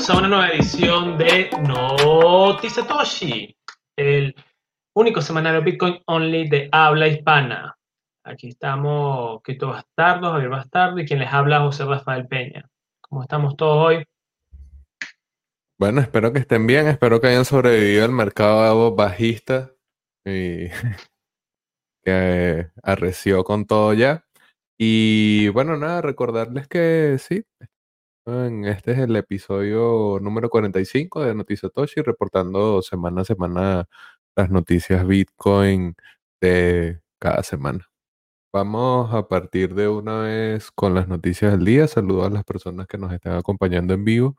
bienvenidos a una nueva edición de Noti Satoshi, el único semanario Bitcoin Only de habla hispana. Aquí estamos, Quito Bastardo, Javier Bastardo y quien les habla José Rafael Peña. ¿Cómo estamos todos hoy? Bueno, espero que estén bien, espero que hayan sobrevivido al mercado bajista y que arreció con todo ya. Y bueno, nada, recordarles que sí, este es el episodio número 45 de Noticiatoshi, reportando semana a semana las noticias Bitcoin de cada semana. Vamos a partir de una vez con las noticias del día. Saludo a las personas que nos están acompañando en vivo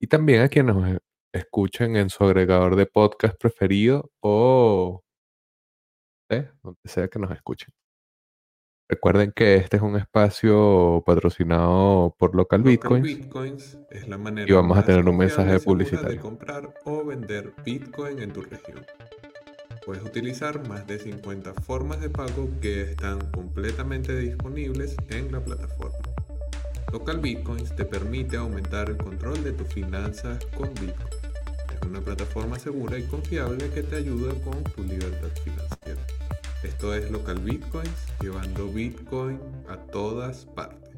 y también a quienes nos escuchen en su agregador de podcast preferido o donde sea que nos escuchen. Recuerden que este es un espacio patrocinado por Local, Bitcoins, es la manera y vamos a tener un mensaje publicitario de comprar o vender Bitcoin en tu región. Puedes utilizar más de 50 formas de pago que están completamente disponibles en la plataforma. Local Bitcoins te permite aumentar el control de tus finanzas con Bitcoin. Es una plataforma segura y confiable que te ayuda con tu libertad financiera. Esto es Local Bitcoins, llevando Bitcoin a todas partes.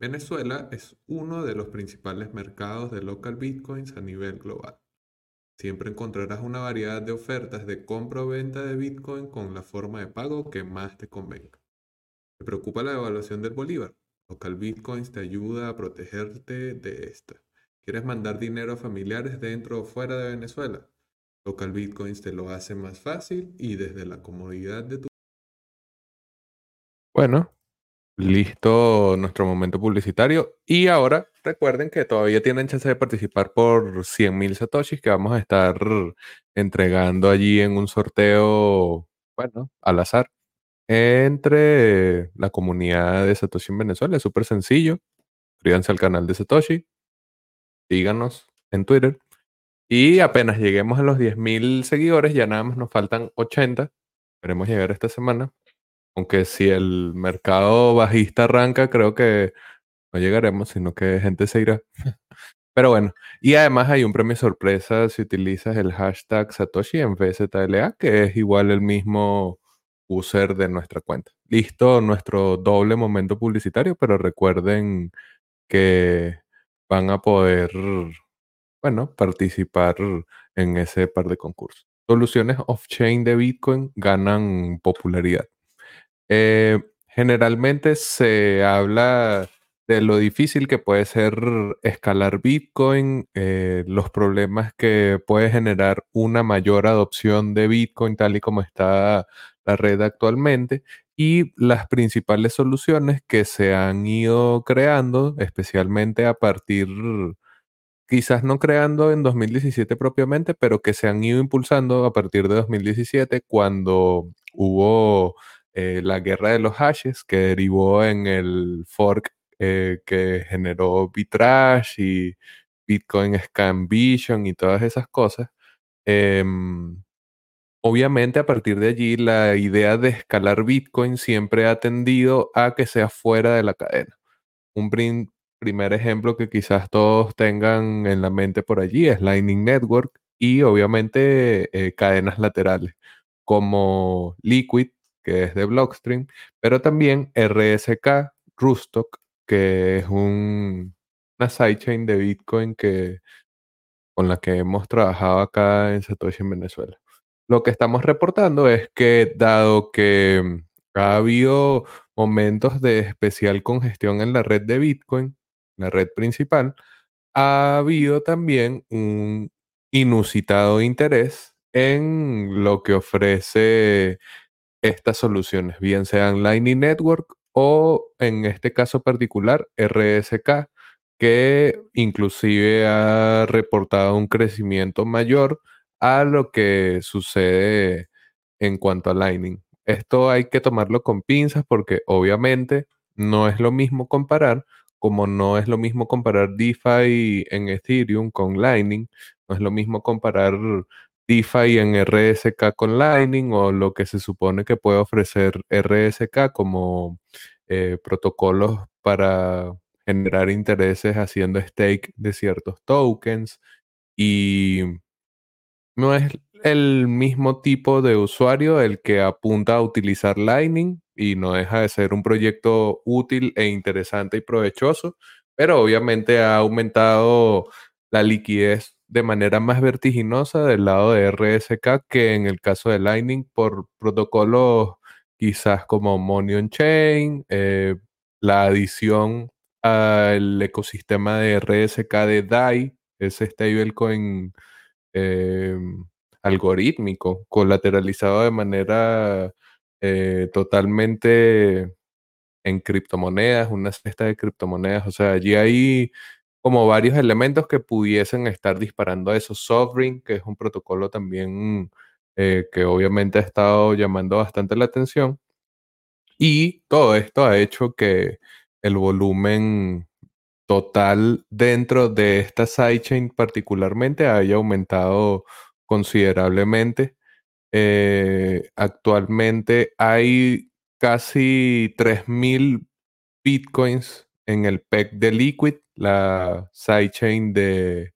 Venezuela es uno de los principales mercados de local bitcoins a nivel global. Siempre encontrarás una variedad de ofertas de compra o venta de bitcoin con la forma de pago que más te convenga. ¿Te preocupa la devaluación del bolívar? Local Bitcoins te ayuda a protegerte de esta. ¿Quieres mandar dinero a familiares dentro o fuera de Venezuela? Local Bitcoins te lo hace más fácil y desde la comodidad de tu Bueno, listo nuestro momento publicitario. Y ahora recuerden que todavía tienen chance de participar por 100.000 satoshis que vamos a estar entregando allí en un sorteo, bueno, al azar, entre la comunidad de Satoshi en Venezuela. Es súper sencillo. Suscríbanse al canal de Satoshi. Síganos en Twitter. Y apenas lleguemos a los 10.000 seguidores, ya nada más nos faltan 80. Esperemos llegar esta semana. Aunque si el mercado bajista arranca, creo que no llegaremos, sino que gente se irá. Pero bueno, y además hay un premio sorpresa si utilizas el hashtag Satoshi en VZLA, que es igual el mismo user de nuestra cuenta. Listo nuestro doble momento publicitario, pero recuerden que van a poder, bueno, participar en ese par de concursos. Soluciones off-chain de Bitcoin ganan popularidad. Eh, generalmente se habla de lo difícil que puede ser escalar Bitcoin, eh, los problemas que puede generar una mayor adopción de Bitcoin tal y como está la red actualmente y las principales soluciones que se han ido creando, especialmente a partir, quizás no creando en 2017 propiamente, pero que se han ido impulsando a partir de 2017 cuando hubo eh, la guerra de los hashes que derivó en el fork eh, que generó Bitrash y Bitcoin Scan Vision y todas esas cosas. Em, obviamente a partir de allí la idea de escalar Bitcoin siempre ha tendido a que sea fuera de la cadena. Un primer ejemplo que quizás todos tengan en la mente por allí es Lightning Network y obviamente eh, cadenas laterales como Liquid, que es de Blockstream, pero también RSK, Rustock, que es un, una sidechain de Bitcoin que, con la que hemos trabajado acá en Satoshi en Venezuela. Lo que estamos reportando es que dado que ha habido momentos de especial congestión en la red de Bitcoin, la red principal, ha habido también un inusitado interés en lo que ofrece estas soluciones, bien sean Lightning Network o en este caso particular RSK, que inclusive ha reportado un crecimiento mayor a lo que sucede en cuanto a Lightning. Esto hay que tomarlo con pinzas porque obviamente no es lo mismo comparar, como no es lo mismo comparar DeFi en Ethereum con Lightning, no es lo mismo comparar DeFi en RSK con Lightning o lo que se supone que puede ofrecer RSK como eh, protocolos para generar intereses haciendo stake de ciertos tokens. Y no es el mismo tipo de usuario el que apunta a utilizar Lightning y no deja de ser un proyecto útil e interesante y provechoso, pero obviamente ha aumentado la liquidez de manera más vertiginosa del lado de RSK que en el caso de Lightning por protocolos quizás como Money on Chain, eh, la adición al ecosistema de RSK de DAI, ese stablecoin eh, algorítmico, colateralizado de manera eh, totalmente en criptomonedas, una cesta de criptomonedas. O sea, allí hay como varios elementos que pudiesen estar disparando a eso. Sovereign, que es un protocolo también eh, que obviamente ha estado llamando bastante la atención. Y todo esto ha hecho que el volumen total dentro de esta sidechain particularmente haya aumentado considerablemente. Eh, actualmente hay casi 3.000 bitcoins en el PEC de Liquid, la sidechain de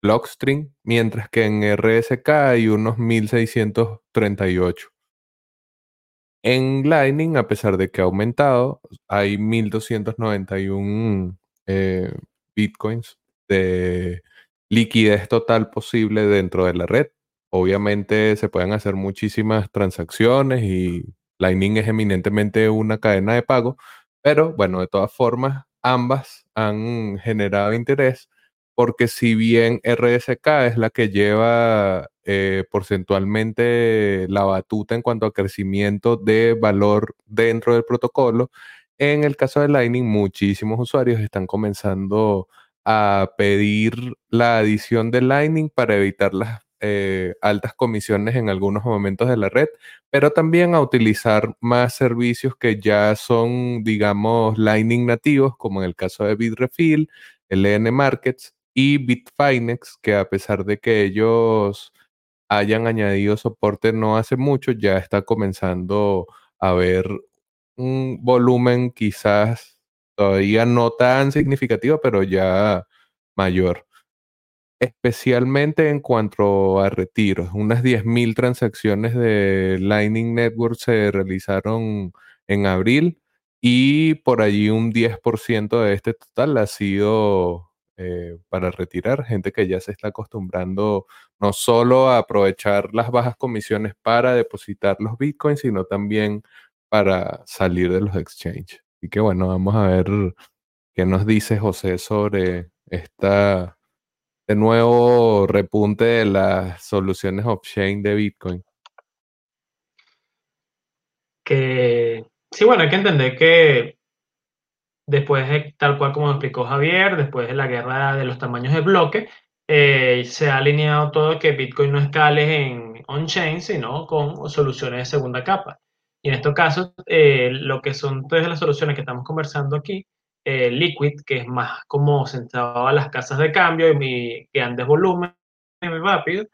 Blockstream, mientras que en RSK hay unos 1.638. En Lightning, a pesar de que ha aumentado, hay 1.291 eh, bitcoins de liquidez total posible dentro de la red. Obviamente se pueden hacer muchísimas transacciones y Lightning es eminentemente una cadena de pago, pero bueno, de todas formas, ambas han generado interés porque si bien RSK es la que lleva eh, porcentualmente la batuta en cuanto a crecimiento de valor dentro del protocolo, en el caso de Lightning muchísimos usuarios están comenzando a pedir la adición de Lightning para evitar las eh, altas comisiones en algunos momentos de la red, pero también a utilizar más servicios que ya son, digamos, Lightning nativos, como en el caso de Bitrefill, LN Markets y Bitfinex, que a pesar de que ellos hayan añadido soporte no hace mucho, ya está comenzando a ver un volumen quizás todavía no tan significativo, pero ya mayor. Especialmente en cuanto a retiros, unas 10.000 transacciones de Lightning Network se realizaron en abril y por allí un 10% de este total ha sido eh, para retirar, gente que ya se está acostumbrando no solo a aprovechar las bajas comisiones para depositar los bitcoins, sino también para salir de los exchanges. Y que bueno, vamos a ver qué nos dice José sobre esta, este nuevo repunte de las soluciones off-chain de Bitcoin. Que sí, bueno, hay que entender que después de, tal cual como explicó Javier, después de la guerra de los tamaños de bloque, eh, se ha alineado todo que Bitcoin no escale en on-chain, sino con soluciones de segunda capa. Y en estos casos, eh, lo que son todas las soluciones que estamos conversando aquí, eh, Liquid, que es más como centrado a las casas de cambio y que andes volumen muy rápido.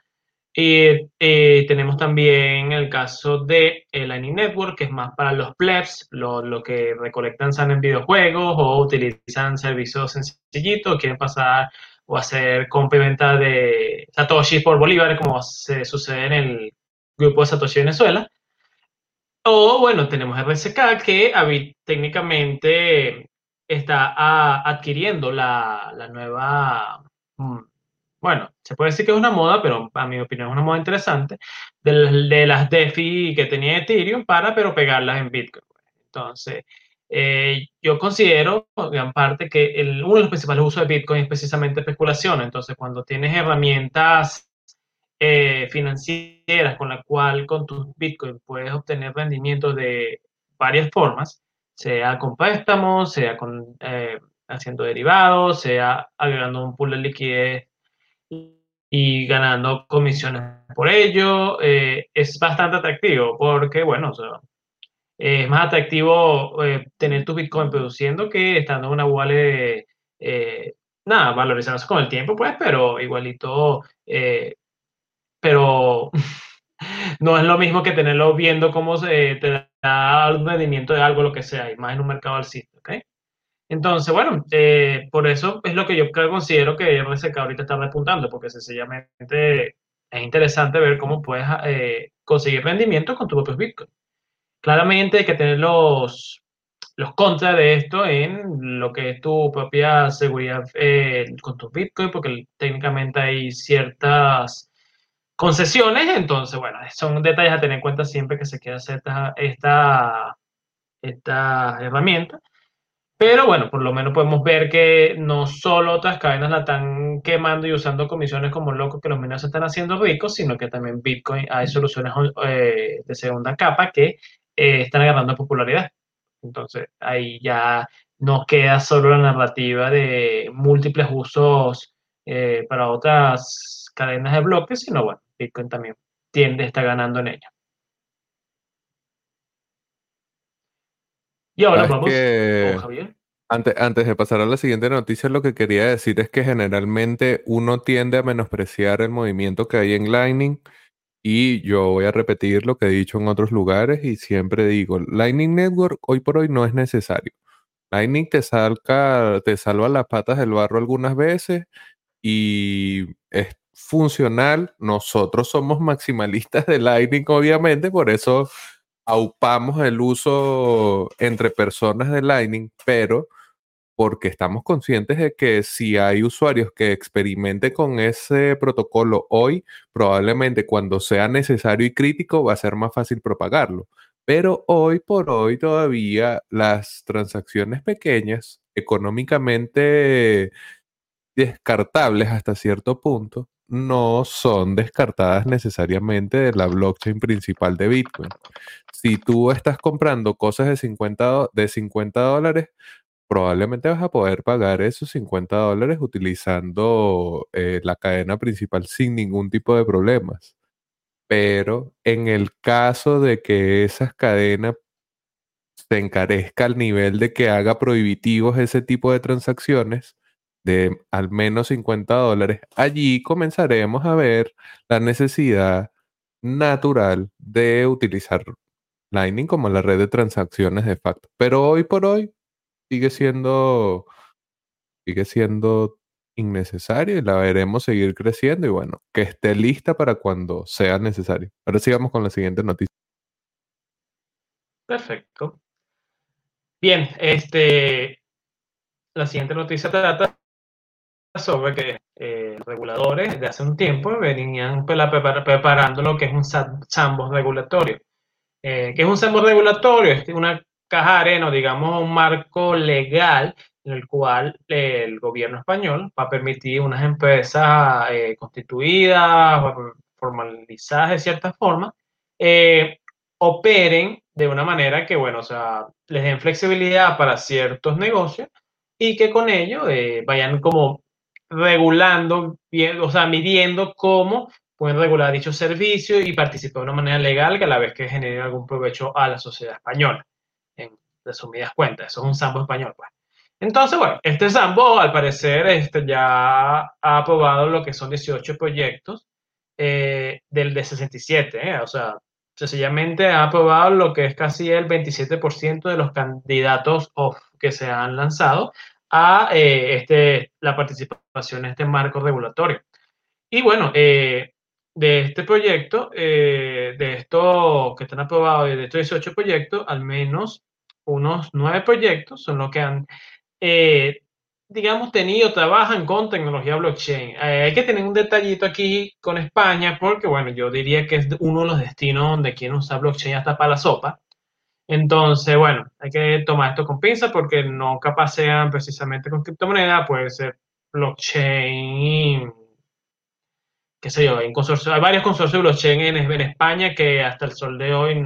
Y tenemos también el caso de Lightning Network, que es más para los plebs, lo, que recolectan en videojuegos o utilizan servicios sencillitos, quieren pasar o hacer compra y venta de Satoshi por bolívares, como se sucede en el grupo de Satoshi Venezuela. O bueno, tenemos RSK que técnicamente está adquiriendo la, nueva, mm, bueno, se puede decir que es una moda, pero a mi opinión es una moda interesante, de, las DeFi que tenía Ethereum para, pero pegarlas en Bitcoin. Entonces, eh, yo considero, gran parte, que uno de los principales usos de Bitcoin es precisamente especulación. Entonces, cuando tienes herramientas eh, financieras con la cual con tu Bitcoin puedes obtener rendimiento de varias formas, sea con préstamos, sea con eh, haciendo derivados, sea agregando un pool de liquidez y ganando comisiones por ello, eh, es bastante atractivo porque, bueno, es más atractivo tener tu Bitcoin produciendo que estando en una wallet, nada, valorizándose con el tiempo, pues, pero igualito pero no es lo mismo que tenerlo viendo cómo se te da un rendimiento de algo, lo que sea, y más en un mercado alcista, ¿ok? Entonces, bueno, eh, por eso es lo que yo considero que RSK ahorita está repuntando, porque sencillamente es interesante ver cómo puedes eh, conseguir rendimiento con tu propio Bitcoin. Claramente hay que tener los, los contras de esto en lo que es tu propia seguridad eh, con tu Bitcoin, porque técnicamente hay ciertas concesiones, entonces, bueno, son detalles a tener en cuenta siempre que se quiera hacer esta, esta, herramienta. Pero bueno, por lo menos podemos ver que no solo otras cadenas la están quemando y usando comisiones como locos que los mineros se están haciendo ricos, sino que también Bitcoin hay soluciones eh, de segunda capa que eh, están agarrando popularidad. Entonces ahí ya no queda solo la narrativa de múltiples usos eh, para otras cadenas de bloques, sino bueno, Bitcoin también tiende a estar ganando en ella. Y ahora vamos con Javier. Antes, antes de pasar a la siguiente noticia, lo que quería decir es que generalmente uno tiende a menospreciar el movimiento que hay en Lightning y yo voy a repetir lo que he dicho en otros lugares y siempre digo, Lightning Network hoy por hoy no es necesario. Lightning te, salca, te salva las patas del barro algunas veces y es funcional. Nosotros somos maximalistas de Lightning, obviamente, por eso aupamos el uso entre personas de Lightning, pero porque estamos conscientes de que si hay usuarios que experimenten con ese protocolo hoy, probablemente cuando sea necesario y crítico va a ser más fácil propagarlo. Pero hoy por hoy todavía las transacciones pequeñas, económicamente descartables hasta cierto punto, no son descartadas necesariamente de la blockchain principal de Bitcoin. Si tú estás comprando cosas de 50, de 50 dólares, probablemente vas a poder pagar esos 50 dólares utilizando eh, la cadena principal sin ningún tipo de problemas. Pero en el caso de que esas cadenas se encarezca al nivel de que haga prohibitivos ese tipo de transacciones, de al menos 50 dólares, allí comenzaremos a ver la necesidad natural de utilizar Lightning como la red de transacciones de facto. Pero hoy por hoy sigue siendo sigue siendo innecesario y la veremos seguir creciendo y bueno, que esté lista para cuando sea necesario. Ahora sigamos con la siguiente noticia. Perfecto. Bien, este la siguiente noticia trata sobre que eh, reguladores de hace un tiempo venían preparando lo que es un sandbox regulatorio. Eh, ¿Qué es un sandbox regulatorio? Es una caja arena, digamos un marco legal en el cual el gobierno español va a permitir unas empresas eh, constituidas, formalizadas de cierta forma, operen de una manera que, bueno, o sea, les den flexibilidad para ciertos negocios y que con ello vayan como regulando, o sea, midiendo cómo pueden regular dicho servicio y participar de una manera legal que a la vez que genere algún provecho a la sociedad española. En resumidas cuentas, eso es un sambo español, pues. Entonces, bueno, este sambo al parecer este, ya ha aprobado lo que son 18 proyectos eh, del de 67, eh, o sea, sencillamente ha aprobado lo que es casi el 27% de los candidatos que se han lanzado a eh, este, la participación en este marco regulatorio. Y bueno, eh, de este proyecto, eh, de estos que están aprobados, de estos 18 proyectos, al menos unos 9 proyectos son los que han, digamos, tenido, trabajan con tecnología blockchain. hay que tener un detallito aquí con España, porque bueno, yo diría que es uno de los destinos donde quieren usar blockchain hasta para la sopa. Entonces, bueno, hay que tomar esto con pinza porque no capaz sean precisamente con criptomoneda, puede ser blockchain, qué sé yo, hay, hay varios consorcios de blockchain en, España que hasta el sol de hoy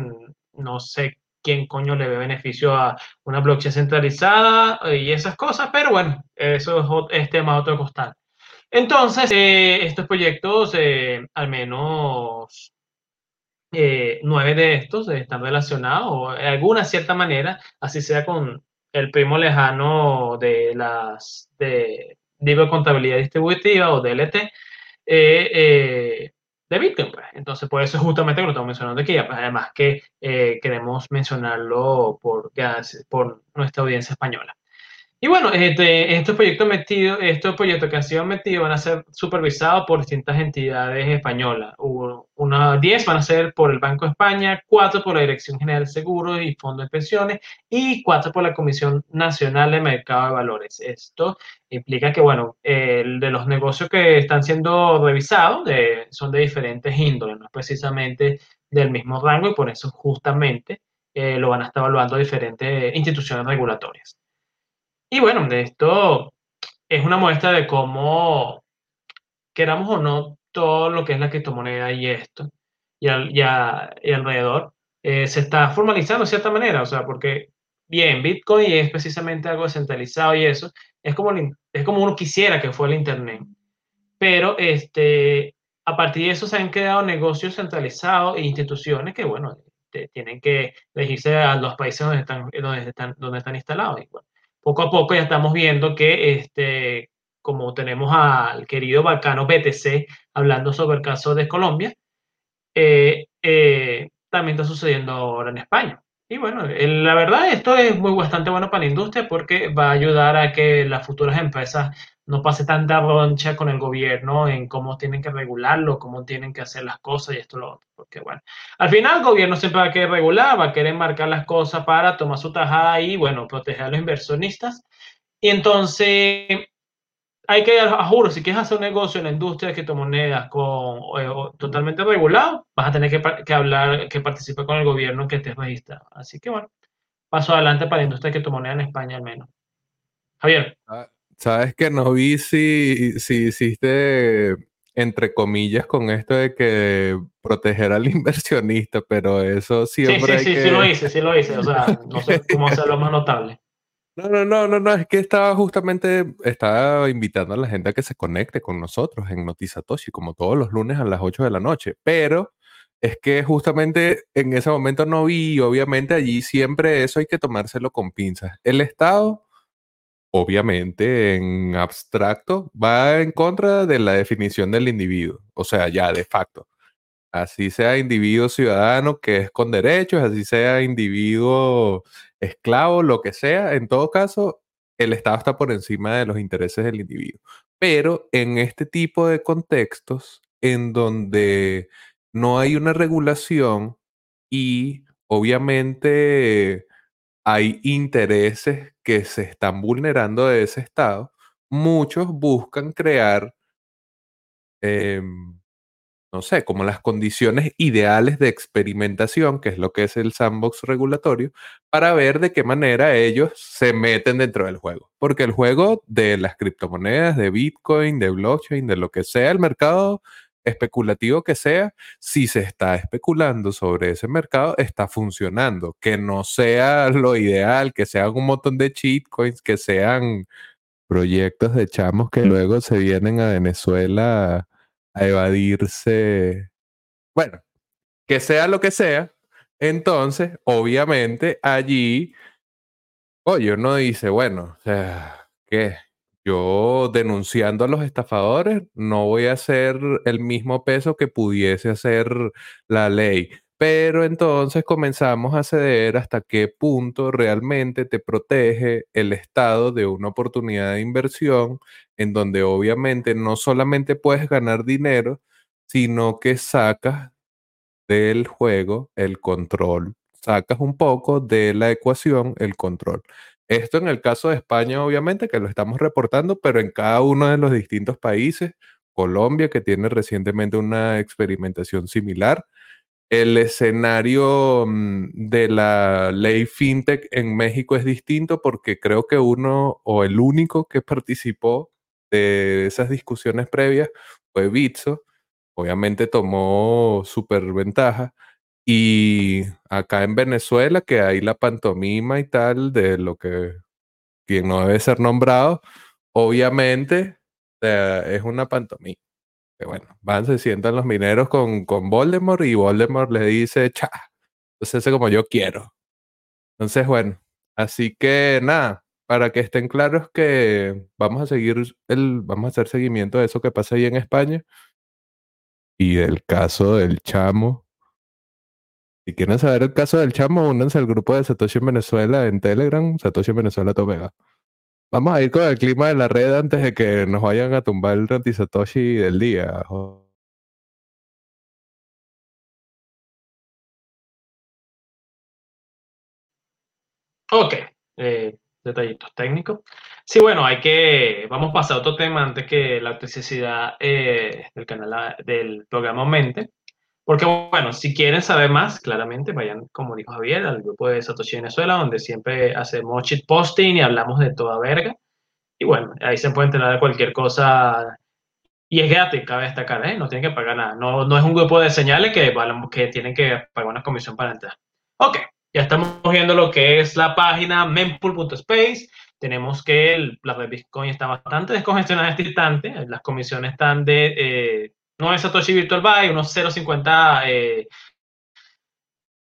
no sé quién coño le ve beneficio a una blockchain centralizada y esas cosas, pero bueno, eso es, tema otro costal. Entonces, eh, estos proyectos, eh, al menos eh, nueve de estos están relacionados de alguna cierta manera, así sea con el primo lejano de las de de contabilidad distributiva o DLT eh, eh, de Bitcoin. Pues. Entonces, por eso es justamente lo estamos mencionando aquí, además que queremos mencionarlo por, por nuestra audiencia española. Y bueno, este, estos proyectos metidos, estos proyectos que han sido metidos van a ser supervisados por distintas entidades españolas. Unas 10 van a ser por el Banco de España, 4 por la Dirección General de Seguros y Fondos de Pensiones y 4 por la Comisión Nacional de Mercado de Valores. Esto implica que, bueno, el de los negocios que están siendo revisados de, son de diferentes índoles, no es precisamente del mismo rango y por eso justamente eh, lo van a estar evaluando diferentes instituciones regulatorias. Y bueno, esto es una muestra de cómo, queramos o no, todo lo que es la criptomoneda y esto, y, y, alrededor, eh, se está formalizando de cierta manera, o sea, porque, bien, Bitcoin es precisamente algo descentralizado y eso, es como, es como uno quisiera que fuera el Internet, pero este, a partir de eso se han creado negocios centralizados e instituciones que, bueno, tienen que elegirse a los países donde están, donde están, donde están instalados. Y, poco a poco ya estamos viendo que, este, como tenemos al querido Balcano BTC hablando sobre el caso de Colombia, eh, eh, también está sucediendo ahora en España. Y bueno, la verdad esto es muy bastante bueno para la industria porque va a ayudar a que las futuras empresas no pase tanta roncha con el gobierno en cómo tienen que regularlo, cómo tienen que hacer las cosas y esto lo otro. Porque bueno, al final el gobierno siempre va a querer regular, va a querer marcar las cosas para tomar su tajada y bueno, proteger a los inversionistas. Y entonces hay que, juro, si quieres hacer un negocio en la industria de criptomonedas con, eh, totalmente regulado, vas a tener que, que, hablar, que participar con el gobierno que estés registrado. Así que bueno, paso adelante para la industria de criptomonedas en España al menos. Javier. Ah, Sabes que no vi si, si hiciste entre comillas con esto de que proteger al inversionista, pero eso siempre sí, sí, sí, sí lo hice, sí lo hice, o sea, no sé cómo hacerlo más notable. No, no, no, no, no, es que estaba justamente, estaba invitando a la gente a que se conecte con nosotros en Notizatoshi, como todos los lunes a las 8 de la noche, pero es que justamente en ese momento no vi, obviamente allí siempre eso hay que tomárselo con pinzas. El Estado obviamente en abstracto va en contra de la definición del individuo, o sea, ya de facto. Así sea individuo ciudadano que es con derechos, así sea individuo esclavo, lo que sea, en todo caso, el Estado está por encima de los intereses del individuo. Pero en este tipo de contextos, en donde no hay una regulación y obviamente hay intereses que se están vulnerando de ese estado, muchos buscan crear, em, no sé, como las condiciones ideales de experimentación, que es lo que es el sandbox regulatorio, para ver de qué manera ellos se meten dentro del juego. Porque el juego de las criptomonedas, de Bitcoin, de blockchain, de lo que sea el mercado, especulativo que sea, si se está especulando sobre ese mercado, está funcionando. Que no sea lo ideal, que sean un montón de coins, que sean proyectos de chamos que luego se vienen a Venezuela a evadirse. Bueno, que sea lo que sea. Entonces, obviamente, allí, oye, uno dice, bueno, o sea, ¿qué? Yo denunciando a los estafadores no voy a hacer el mismo peso que pudiese hacer la ley. Pero entonces comenzamos a ceder hasta qué punto realmente te protege el Estado de una oportunidad de inversión en donde obviamente no solamente puedes ganar dinero, sino que sacas del juego el control, sacas un poco de la ecuación el control. Esto en el caso de España, obviamente, que lo estamos reportando, pero en cada uno de los distintos países, Colombia, que tiene recientemente una experimentación similar, el escenario mm, de la ley FinTech en México es distinto porque creo que uno o el único que participó de esas discusiones previas fue Bitso. Obviamente tomó súper ventaja y acá en Venezuela, que hay la pantomima y tal de lo que quien no debe ser nombrado, obviamente es una pantomima. Que bueno, van, se sientan los mineros con, con Voldemort y Voldemort le dice, cha, entonces como yo quiero. Entonces, bueno, así que nada, para que estén claros que vamos a seguir el, vamos a hacer seguimiento de eso que pasa ahí en España y del caso del chamo si quieren saber el caso del chamo, únanse al grupo de Satoshi en Venezuela en Telegram, Satoshi en Venezuela Tomega. Vamos a ir con el clima de la red antes de que nos vayan a tumbar el Rantisatoshi del día. Ok, eh, detallitos técnicos. Sí, bueno, hay que, vamos a pasar a otro tema antes que la necesidad eh, del canal del programa aumente. Porque, bueno, si quieren saber más, claramente vayan, como dijo Javier, al grupo de Satoshi Venezuela, donde siempre hacemos cheat posting y hablamos de toda verga. Y bueno, ahí se puede enterar de cualquier cosa. Y es gratis, cabe destacar, ¿eh? No tienen que pagar nada. No, no es un grupo de señales que, que tienen que pagar una comisión para entrar. Ok, ya estamos viendo lo que es la página mempool.space. Tenemos que el, la red Bitcoin está bastante descongestionada en este instante. Las comisiones están de eh, 9 Satoshi Virtual Buy, unos 0.50 eh,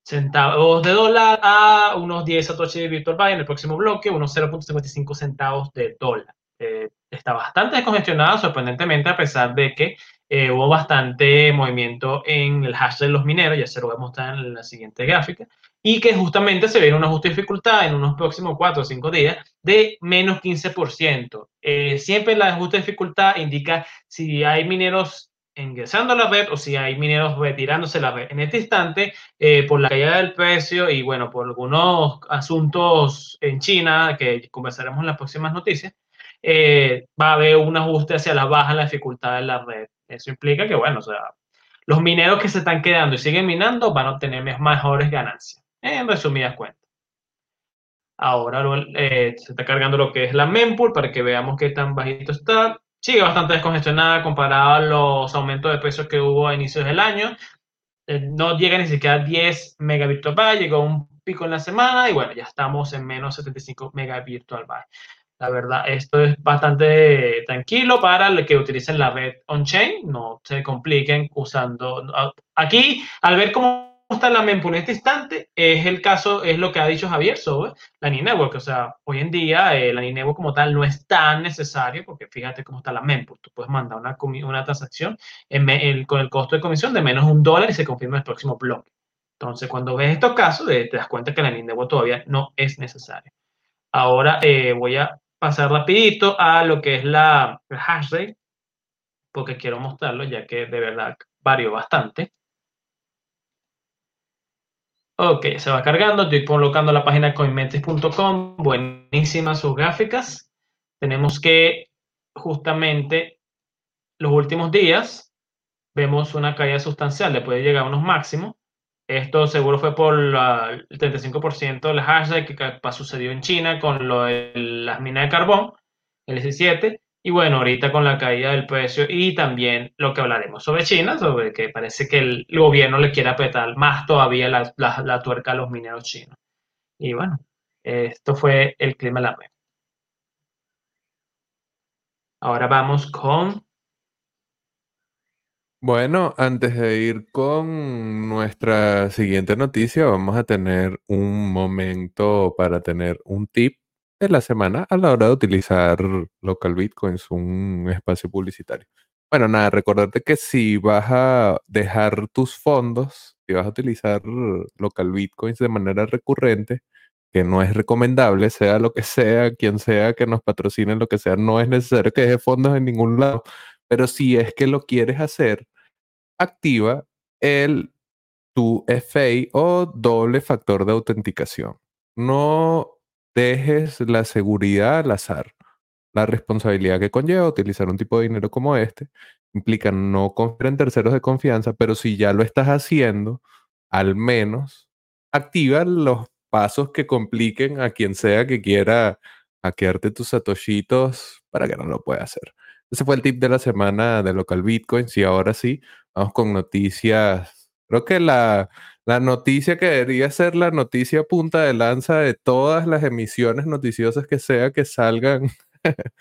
centavos de dólar a unos 10 Satoshi Virtual Buy en el próximo bloque, unos 0.55 centavos de dólar. Eh, está bastante descongestionada, sorprendentemente, a pesar de que eh, hubo bastante movimiento en el hash de los mineros, ya se lo voy a mostrar en la siguiente gráfica y que justamente se viene una ajuste de dificultad en unos próximos 4 o 5 días de menos 15%. Eh, siempre la ajuste de dificultad indica si hay mineros ingresando a la red o si hay mineros retirándose la red. En este instante, eh, por la caída del precio y bueno, por algunos asuntos en China que conversaremos en las próximas noticias, eh, va a haber un ajuste hacia la baja en la dificultad de la red. Eso implica que, bueno, o sea, los mineros que se están quedando y siguen minando van a obtener mejores ganancias en resumidas cuentas. Ahora eh, se está cargando lo que es la mempool para que veamos qué tan bajito está. Sigue bastante descongestionada comparado a los aumentos de precios que hubo a inicios del año. Eh, no llega ni siquiera a 10 megabits by, llegó un pico en la semana y bueno, ya estamos en menos 75 megabits by. La verdad, esto es bastante tranquilo para los que utilicen la red on-chain, no se compliquen usando. Aquí, al ver cómo está la mempool en este instante es el caso, es lo que ha dicho Javier sobre la Network. O sea, hoy en día eh, la Network como tal no es tan necesario porque fíjate cómo está la mempool. Tú puedes mandar una, una transacción con el costo de comisión de menos un dólar y se confirma el próximo bloque. Entonces, cuando ves estos casos, eh, te das cuenta que la Network todavía no es necesaria. Ahora eh, voy a pasar rapidito a lo que es la hash rate porque quiero mostrarlo ya que de verdad varió bastante. Ok, se va cargando. Estoy colocando la página coinmetis.com. Buenísimas sus gráficas. Tenemos que justamente los últimos días vemos una caída sustancial. Le puede llegar a unos máximos. Esto seguro fue por el 35% del hashtag que sucedió en China con lo de las minas de carbón, el S7. Y bueno, ahorita con la caída del precio y también lo que hablaremos sobre China, sobre que parece que el gobierno le quiere apretar más todavía la, tuerca a los mineros chinos. Y bueno, esto fue el clima de la red. Ahora vamos con... Bueno, antes de ir con nuestra siguiente noticia, vamos a tener un momento para tener un tip de la semana a la hora de utilizar local bitcoins, un espacio publicitario. Bueno, nada, recordarte que si vas a dejar tus fondos, si vas a utilizar local bitcoins de manera recurrente, que no es recomendable, sea lo que sea, quien sea que nos patrocine, lo que sea, no es necesario que dejes fondos en ningún lado, pero si es que lo quieres hacer, activa el tu FA o doble factor de autenticación. No dejes la seguridad al azar. La responsabilidad que conlleva utilizar un tipo de dinero como este implica no confiar en terceros de confianza, pero si ya lo estás haciendo, al menos activa los pasos que compliquen a quien sea que quiera hackearte tus satoshitos para que no lo pueda hacer. Ese fue el tip de la semana de Local Bitcoins y ahora sí, vamos con noticias. Creo que la, la noticia que debería ser la noticia punta de lanza de todas las emisiones noticiosas que sea que salgan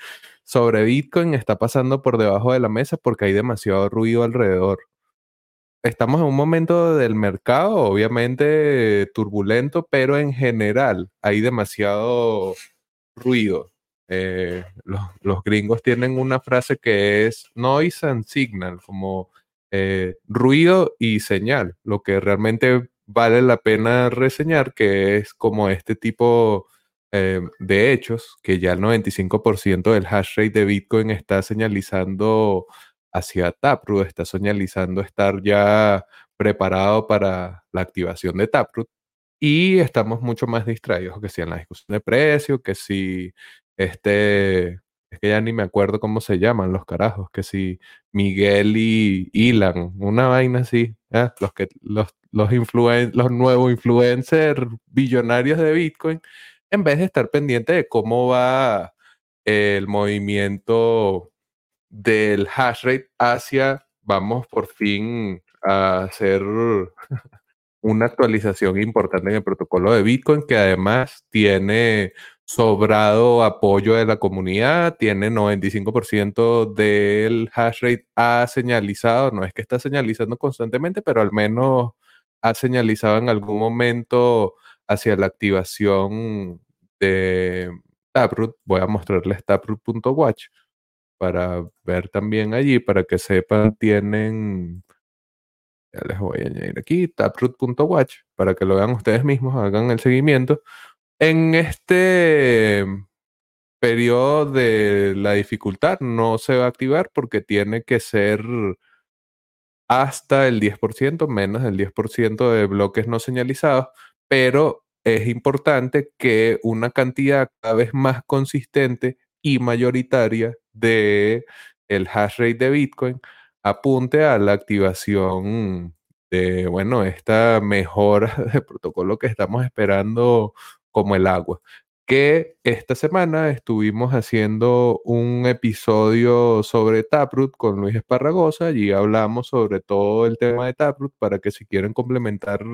sobre Bitcoin está pasando por debajo de la mesa porque hay demasiado ruido alrededor. Estamos en un momento del mercado, obviamente turbulento, pero en general hay demasiado ruido. Eh, los, los, gringos tienen una frase que es noise and signal, como eh, ruido y señal, lo que realmente vale la pena reseñar, que es como este tipo eh, de hechos que ya el 95% del hash rate de Bitcoin está señalizando hacia Taproot, está señalizando estar ya preparado para la activación de Taproot y estamos mucho más distraídos que si en la discusión de precio, que si este, es que ya ni me acuerdo cómo se llaman los carajos, que si Miguel y Ilan, una vaina así, los que los, los, los nuevos influencers billonarios de Bitcoin, en vez de estar pendiente de cómo va el movimiento del hash rate hacia, vamos por fin a hacer una actualización importante en el protocolo de Bitcoin que además tiene sobrado apoyo de la comunidad, tiene 95% del hash rate ha señalizado, no es que está señalizando constantemente, pero al menos ha señalizado en algún momento hacia la activación de Taproot. Voy a mostrarles taproot.watch para ver también allí, para que sepan, tienen, ya les voy a añadir aquí, taproot.watch, para que lo vean ustedes mismos, hagan el seguimiento. En este periodo de la dificultad no se va a activar porque tiene que ser hasta el 10%, menos del 10% de bloques no señalizados, pero es importante que una cantidad cada vez más consistente y mayoritaria de el hash rate de Bitcoin apunte a la activación de, bueno, esta mejora de protocolo que estamos esperando como el agua. Que esta semana estuvimos haciendo un episodio sobre Taproot con Luis Esparragosa y hablamos sobre todo el tema de Taproot para que si quieren complementar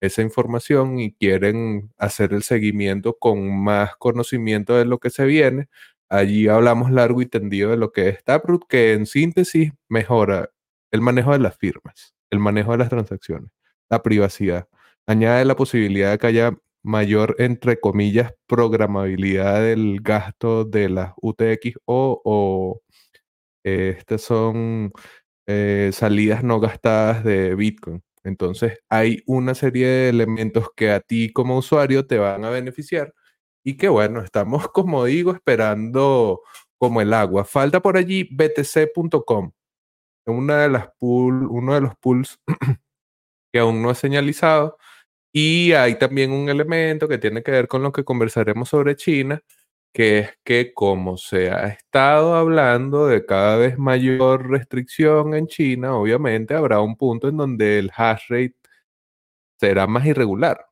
esa información y quieren hacer el seguimiento con más conocimiento de lo que se viene, allí hablamos largo y tendido de lo que es Taproot, que en síntesis mejora el manejo de las firmas, el manejo de las transacciones, la privacidad, añade la posibilidad de que haya mayor, entre comillas, programabilidad del gasto de las UTXO o eh, estas son eh, salidas no gastadas de Bitcoin. Entonces hay una serie de elementos que a ti como usuario te van a beneficiar y que bueno, estamos como digo esperando como el agua. Falta por allí btc.com, una de las pool, uno de los pools que aún no he señalizado y hay también un elemento que tiene que ver con lo que conversaremos sobre China, que es que como se ha estado hablando de cada vez mayor restricción en China, obviamente habrá un punto en donde el hash rate será más irregular.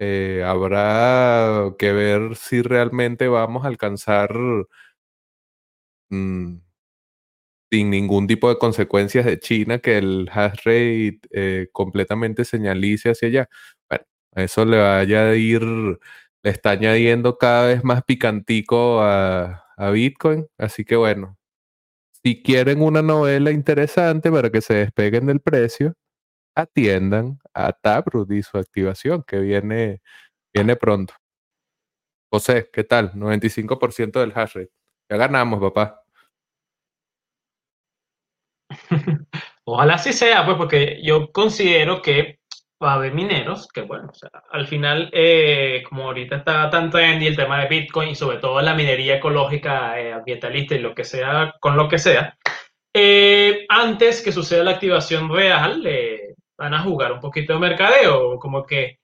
Eh, habrá que ver si realmente vamos a alcanzar mm, sin ningún tipo de consecuencias de China que el hash rate eh, completamente señalice hacia allá. Eso le va a añadir le está añadiendo cada vez más picantico a, Bitcoin. Así que bueno, si quieren una novela interesante para que se despeguen del precio, atiendan a Taproot y su activación, que viene, viene pronto. José, ¿qué tal? 95% del hash rate. Ya ganamos, papá. Ojalá así sea, pues, porque yo considero que va a haber mineros que, bueno, o sea, al final, eh, como ahorita está tan trendy el tema de Bitcoin y sobre todo la minería ecológica, eh, ambientalista y lo que sea, con lo que sea, eh, antes que suceda la activación real, van a jugar un poquito de mercadeo, como que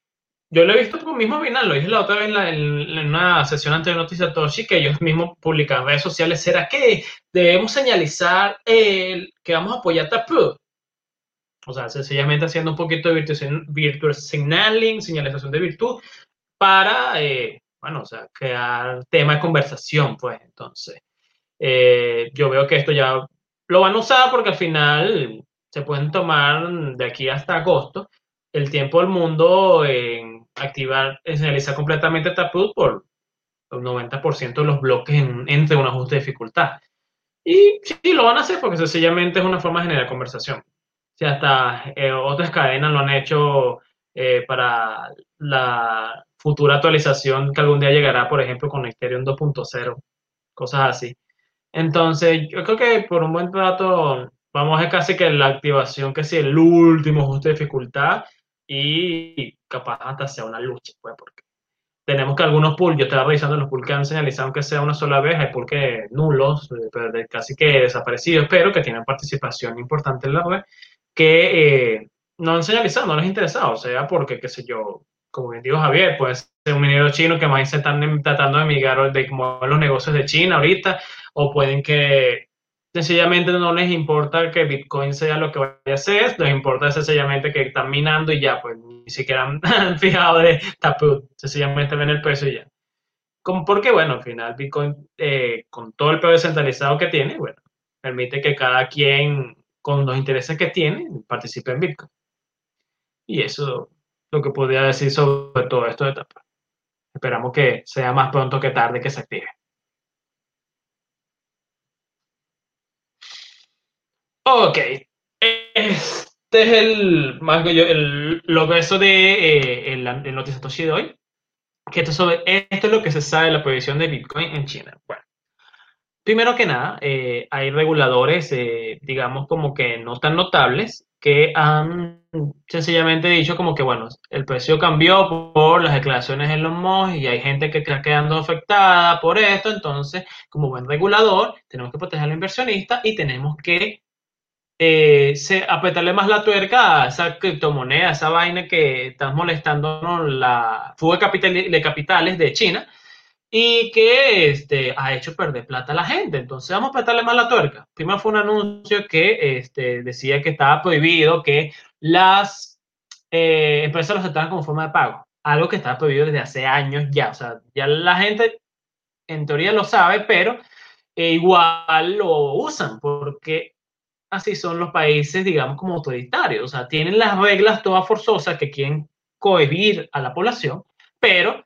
yo lo he visto como mismo final, lo dije la otra vez en, una sesión anterior de Noticias Toshi, que ellos mismos publican en redes sociales, ¿será que debemos señalizar el, que vamos a apoyar Taproot? O sea, sencillamente haciendo un poquito de virtual signaling, señalización de virtud, para, eh, bueno, o sea, crear tema de conversación, pues, entonces. Eh, yo veo que esto ya lo van a usar porque al final se pueden tomar de aquí hasta agosto el tiempo del mundo en activar, en señalizar completamente Taproot por el 90% de los bloques entre un ajuste de dificultad. Y sí, lo van a hacer porque sencillamente es una forma de generar conversación si hasta eh, otras cadenas lo han hecho eh, para la futura actualización que algún día llegará, por ejemplo, con Ethereum 2.0, cosas así. Entonces, yo creo que por un buen rato vamos a casi que la activación, que sea el último ajuste de dificultad y capaz hasta sea una lucha, pues, porque tenemos que algunos pools, yo estaba revisando los pools que han señalizado que sea una sola vez, hay pools que nulos, eh, casi que desaparecidos, pero que tienen participación importante en la red, que eh, no han señalizado, no les ha interesado, o sea, porque, qué sé yo, como bien dijo Javier, puede ser un minero chino que más se están tratando de migrar de como los negocios de China ahorita, o pueden que sencillamente no les importa que Bitcoin sea lo que vaya a ser, les importa sencillamente que están minando y ya, pues ni siquiera han fijado de Taproot, sencillamente ven el precio y ya. Como porque, bueno, al final Bitcoin, eh, con todo el precio descentralizado que tiene, bueno, permite que cada quien, con los intereses que tiene, participe en Bitcoin. Y eso lo que podría decir sobre todo esto de etapa. Esperamos que sea más pronto que tarde que se active. Ok. Este es el, más el, lo que eso de eh, el, el noticia de hoy. Que esto, sobre, esto es lo que se sabe de la prohibición de Bitcoin en China. Bueno, primero que nada, eh, hay reguladores, eh, digamos, como que no tan notables, que han sencillamente dicho como que, bueno, el precio cambió por las declaraciones en los MOS y hay gente que está quedando afectada por esto, entonces, como buen regulador, tenemos que proteger al inversionista y tenemos que eh, apretarle más la tuerca a esa criptomoneda, esa vaina que está molestando la fuga de capitales de China y que este, ha hecho perder plata a la gente. Entonces vamos a apretarle más la tuerca. Primero fue un anuncio que este, decía que estaba prohibido que las eh, empresas lo aceptaran como forma de pago. Algo que estaba prohibido desde hace años ya. O sea, ya la gente en teoría lo sabe, pero eh, igual lo usan porque así son los países, digamos, como autoritarios. O sea, tienen las reglas todas forzosas que quieren cohibir a la población, pero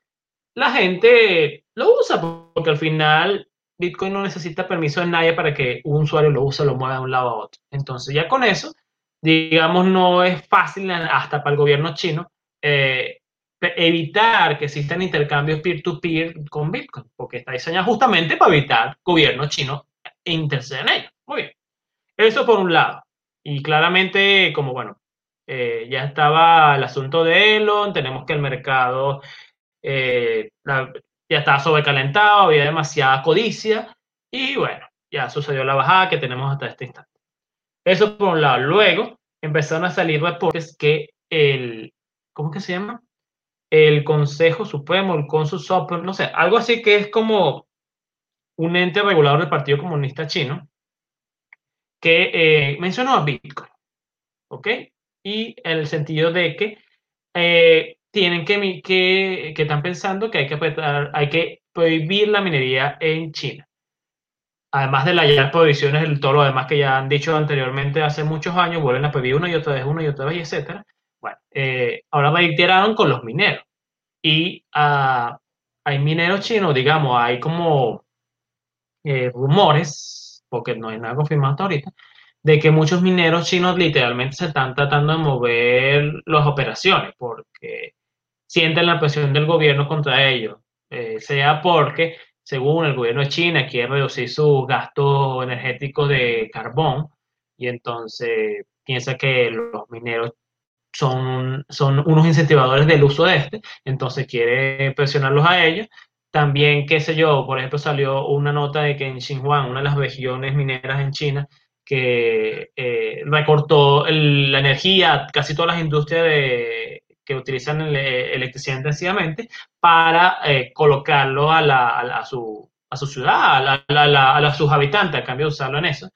la gente lo usa porque al final Bitcoin no necesita permiso de nadie para que un usuario lo use, lo mueva de un lado a otro. Entonces ya con eso, digamos, no es fácil hasta para el gobierno chino eh, evitar que existan intercambios peer-to-peer con Bitcoin, porque está diseñado justamente para evitar gobierno chino interceder en ello. Muy bien. Eso por un lado. Y claramente, como bueno, eh, ya estaba el asunto de Elon, tenemos que el mercado eh, ya estaba sobrecalentado, había demasiada codicia y bueno, ya sucedió la bajada que tenemos hasta este instante. Eso por un lado. Luego empezaron a salir reportes que el, ¿cómo que se llama? El Consejo Supremo, el Consul Supremo, no sé, algo así que es como un ente regulador del Partido Comunista Chino, que eh, mencionó a Bitcoin, ¿ok? Y en el sentido de que eh, tienen que, que, están pensando que hay que, hay que prohibir la minería en China. Además de las prohibiciones, y todo lo demás que ya han dicho anteriormente hace muchos años, vuelven a prohibir una y otra vez, una y otra vez, etc. Bueno, eh, ahora reiteraron con los mineros. Y uh, hay mineros chinos, digamos, hay como eh, rumores, porque no hay nada confirmado hasta ahorita, de que muchos mineros chinos literalmente se están tratando de mover las operaciones porque sienten la presión del gobierno contra ellos, eh, sea porque, según el gobierno de China, quiere reducir su gasto energético de carbón y entonces piensa que los mineros son, son unos incentivadores del uso de este, entonces quiere presionarlos a ellos. También, qué sé yo, por ejemplo, salió una nota de que en Xinjiang, una de las regiones mineras en China, que eh, recortó la energía, casi todas las industrias de, que utilizan electricidad intensivamente para eh, colocarlo a, la, a, su, a su ciudad, a, a, sus habitantes, a cambio de usarlo en eso.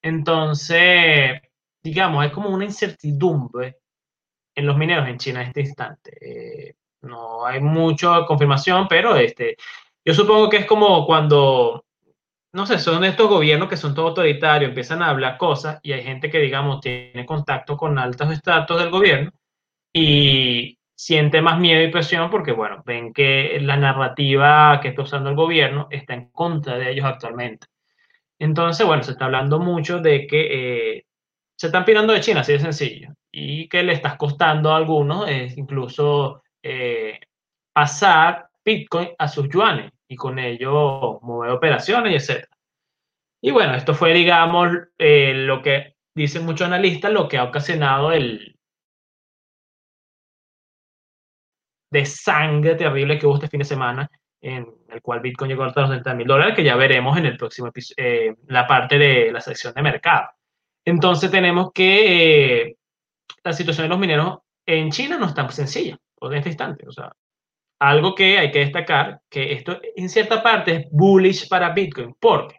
Entonces, digamos, es como una incertidumbre en los mineros en China en este instante. Eh, no hay mucha confirmación, pero este, yo supongo que es como cuando, no sé, son estos gobiernos que son todo autoritarios, empiezan a hablar cosas y hay gente que, digamos, tiene contacto con altos estratos del gobierno y siente más miedo y presión porque, bueno, ven que la narrativa que está usando el gobierno está en contra de ellos actualmente. Entonces, bueno, se está hablando mucho de que eh, se están pirando de China, así de sencillo, y que le está costando a algunos incluso eh, pasar Bitcoin a sus yuanes y con ello mover operaciones etc. Y bueno, esto fue, digamos, eh, lo que dicen muchos analistas, lo que ha ocasionado el, de sangre terrible que hubo este fin de semana, en el cual Bitcoin llegó a los 30 mil dólares, que ya veremos en el próximo eh, la parte de la sección de mercado. Entonces tenemos que eh, la situación de los mineros en China no es tan sencilla en este instante. O sea, algo que hay que destacar, que esto en cierta parte es bullish para Bitcoin, porque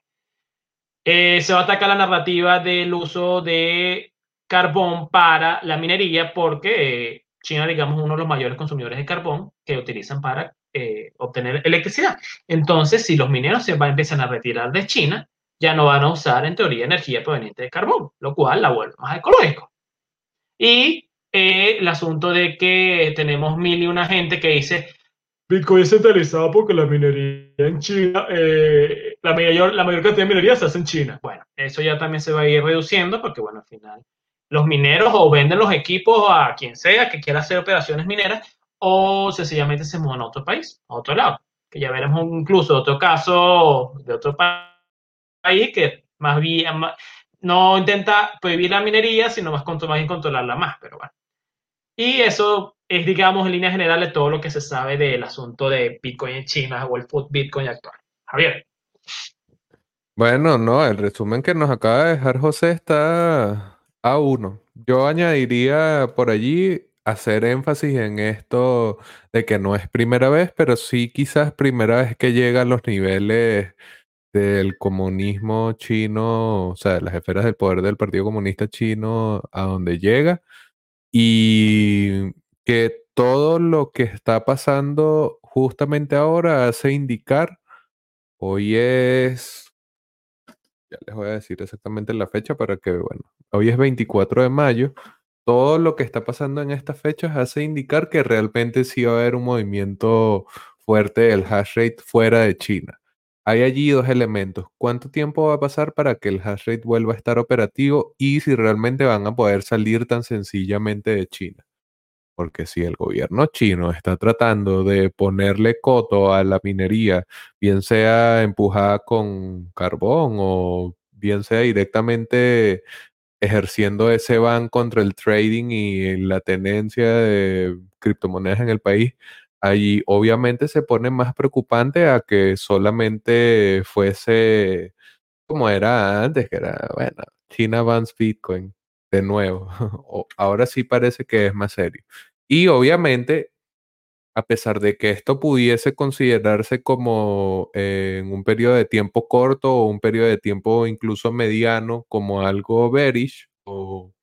eh, se va a atacar la narrativa del uso de carbón para la minería, porque eh, China, digamos, uno de los mayores consumidores de carbón que utilizan para eh, obtener electricidad. Entonces, si los mineros se van, empiezan a retirar de China, ya no van a usar, en teoría, energía proveniente de carbón, lo cual la vuelve más ecológico. Y el asunto de que tenemos mil y una gente que dice, Bitcoin es centralizado porque la minería en China, eh, la, mayor, la mayor cantidad de minería se hace en China. Bueno, eso ya también se va a ir reduciendo porque, bueno, al final los mineros o venden los equipos a quien sea que quiera hacer operaciones mineras o sencillamente se mudan a otro país, a otro lado. Que ya veremos incluso otro caso de otro país que más bien no intenta prohibir la minería, sino más, más bien controlarla más, pero bueno. Y eso es, digamos, en línea general todo lo que se sabe del asunto de Bitcoin en China o el Bitcoin actual. Javier. Bueno, no, el resumen que nos acaba de dejar José está a uno. Yo añadiría por allí hacer énfasis en esto de que no es primera vez, pero sí quizás primera vez que llega a los niveles del comunismo chino, o sea, las esferas del poder del Partido Comunista Chino a donde llega y que todo lo que está pasando justamente ahora hace indicar, hoy es, les voy a decir exactamente la fecha para que, bueno, hoy es 24 de mayo, todo lo que está pasando en estas fechas hace indicar que realmente sí va a haber un movimiento fuerte del hash rate fuera de China. Hay allí dos elementos. ¿Cuánto tiempo va a pasar para que el hash rate vuelva a estar operativo y si realmente van a poder salir tan sencillamente de China? Porque si el gobierno chino está tratando de ponerle coto a la minería, bien sea empujada con carbón o bien sea directamente ejerciendo ese ban contra el trading y la tenencia de criptomonedas en el país, Allí obviamente se pone más preocupante a que solamente fuese como era antes, que era, bueno, China bans Bitcoin de nuevo. Ahora sí parece que es más serio. Y obviamente, a pesar de que esto pudiese considerarse como eh, en un periodo de tiempo corto o un periodo de tiempo incluso mediano como algo bearish o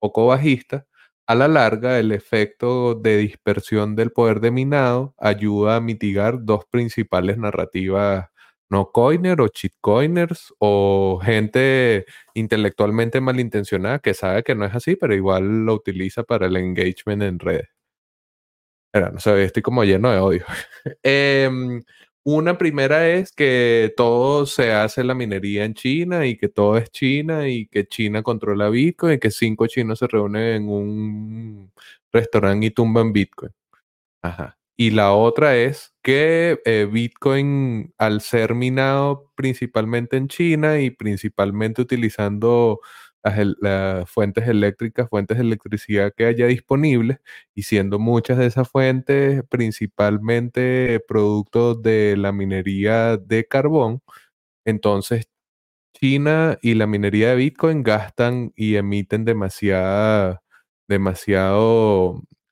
poco bajista, a la larga, el efecto de dispersión del poder de minado ayuda a mitigar dos principales narrativas no coiner o coiners o gente intelectualmente malintencionada que sabe que no es así, pero igual lo utiliza para el engagement en redes. Pero no sé, estoy como lleno de odio. Em, una primera es que todo se hace la minería en China y que todo es China y que China controla Bitcoin y que cinco chinos se reúnen en un restaurante y tumban Bitcoin. Ajá. Y la otra es que eh, Bitcoin, al ser minado principalmente en China y principalmente utilizando las, fuentes eléctricas, fuentes de electricidad que haya disponibles, y siendo muchas de esas fuentes principalmente productos de la minería de carbón, entonces China y la minería de Bitcoin gastan y emiten demasiado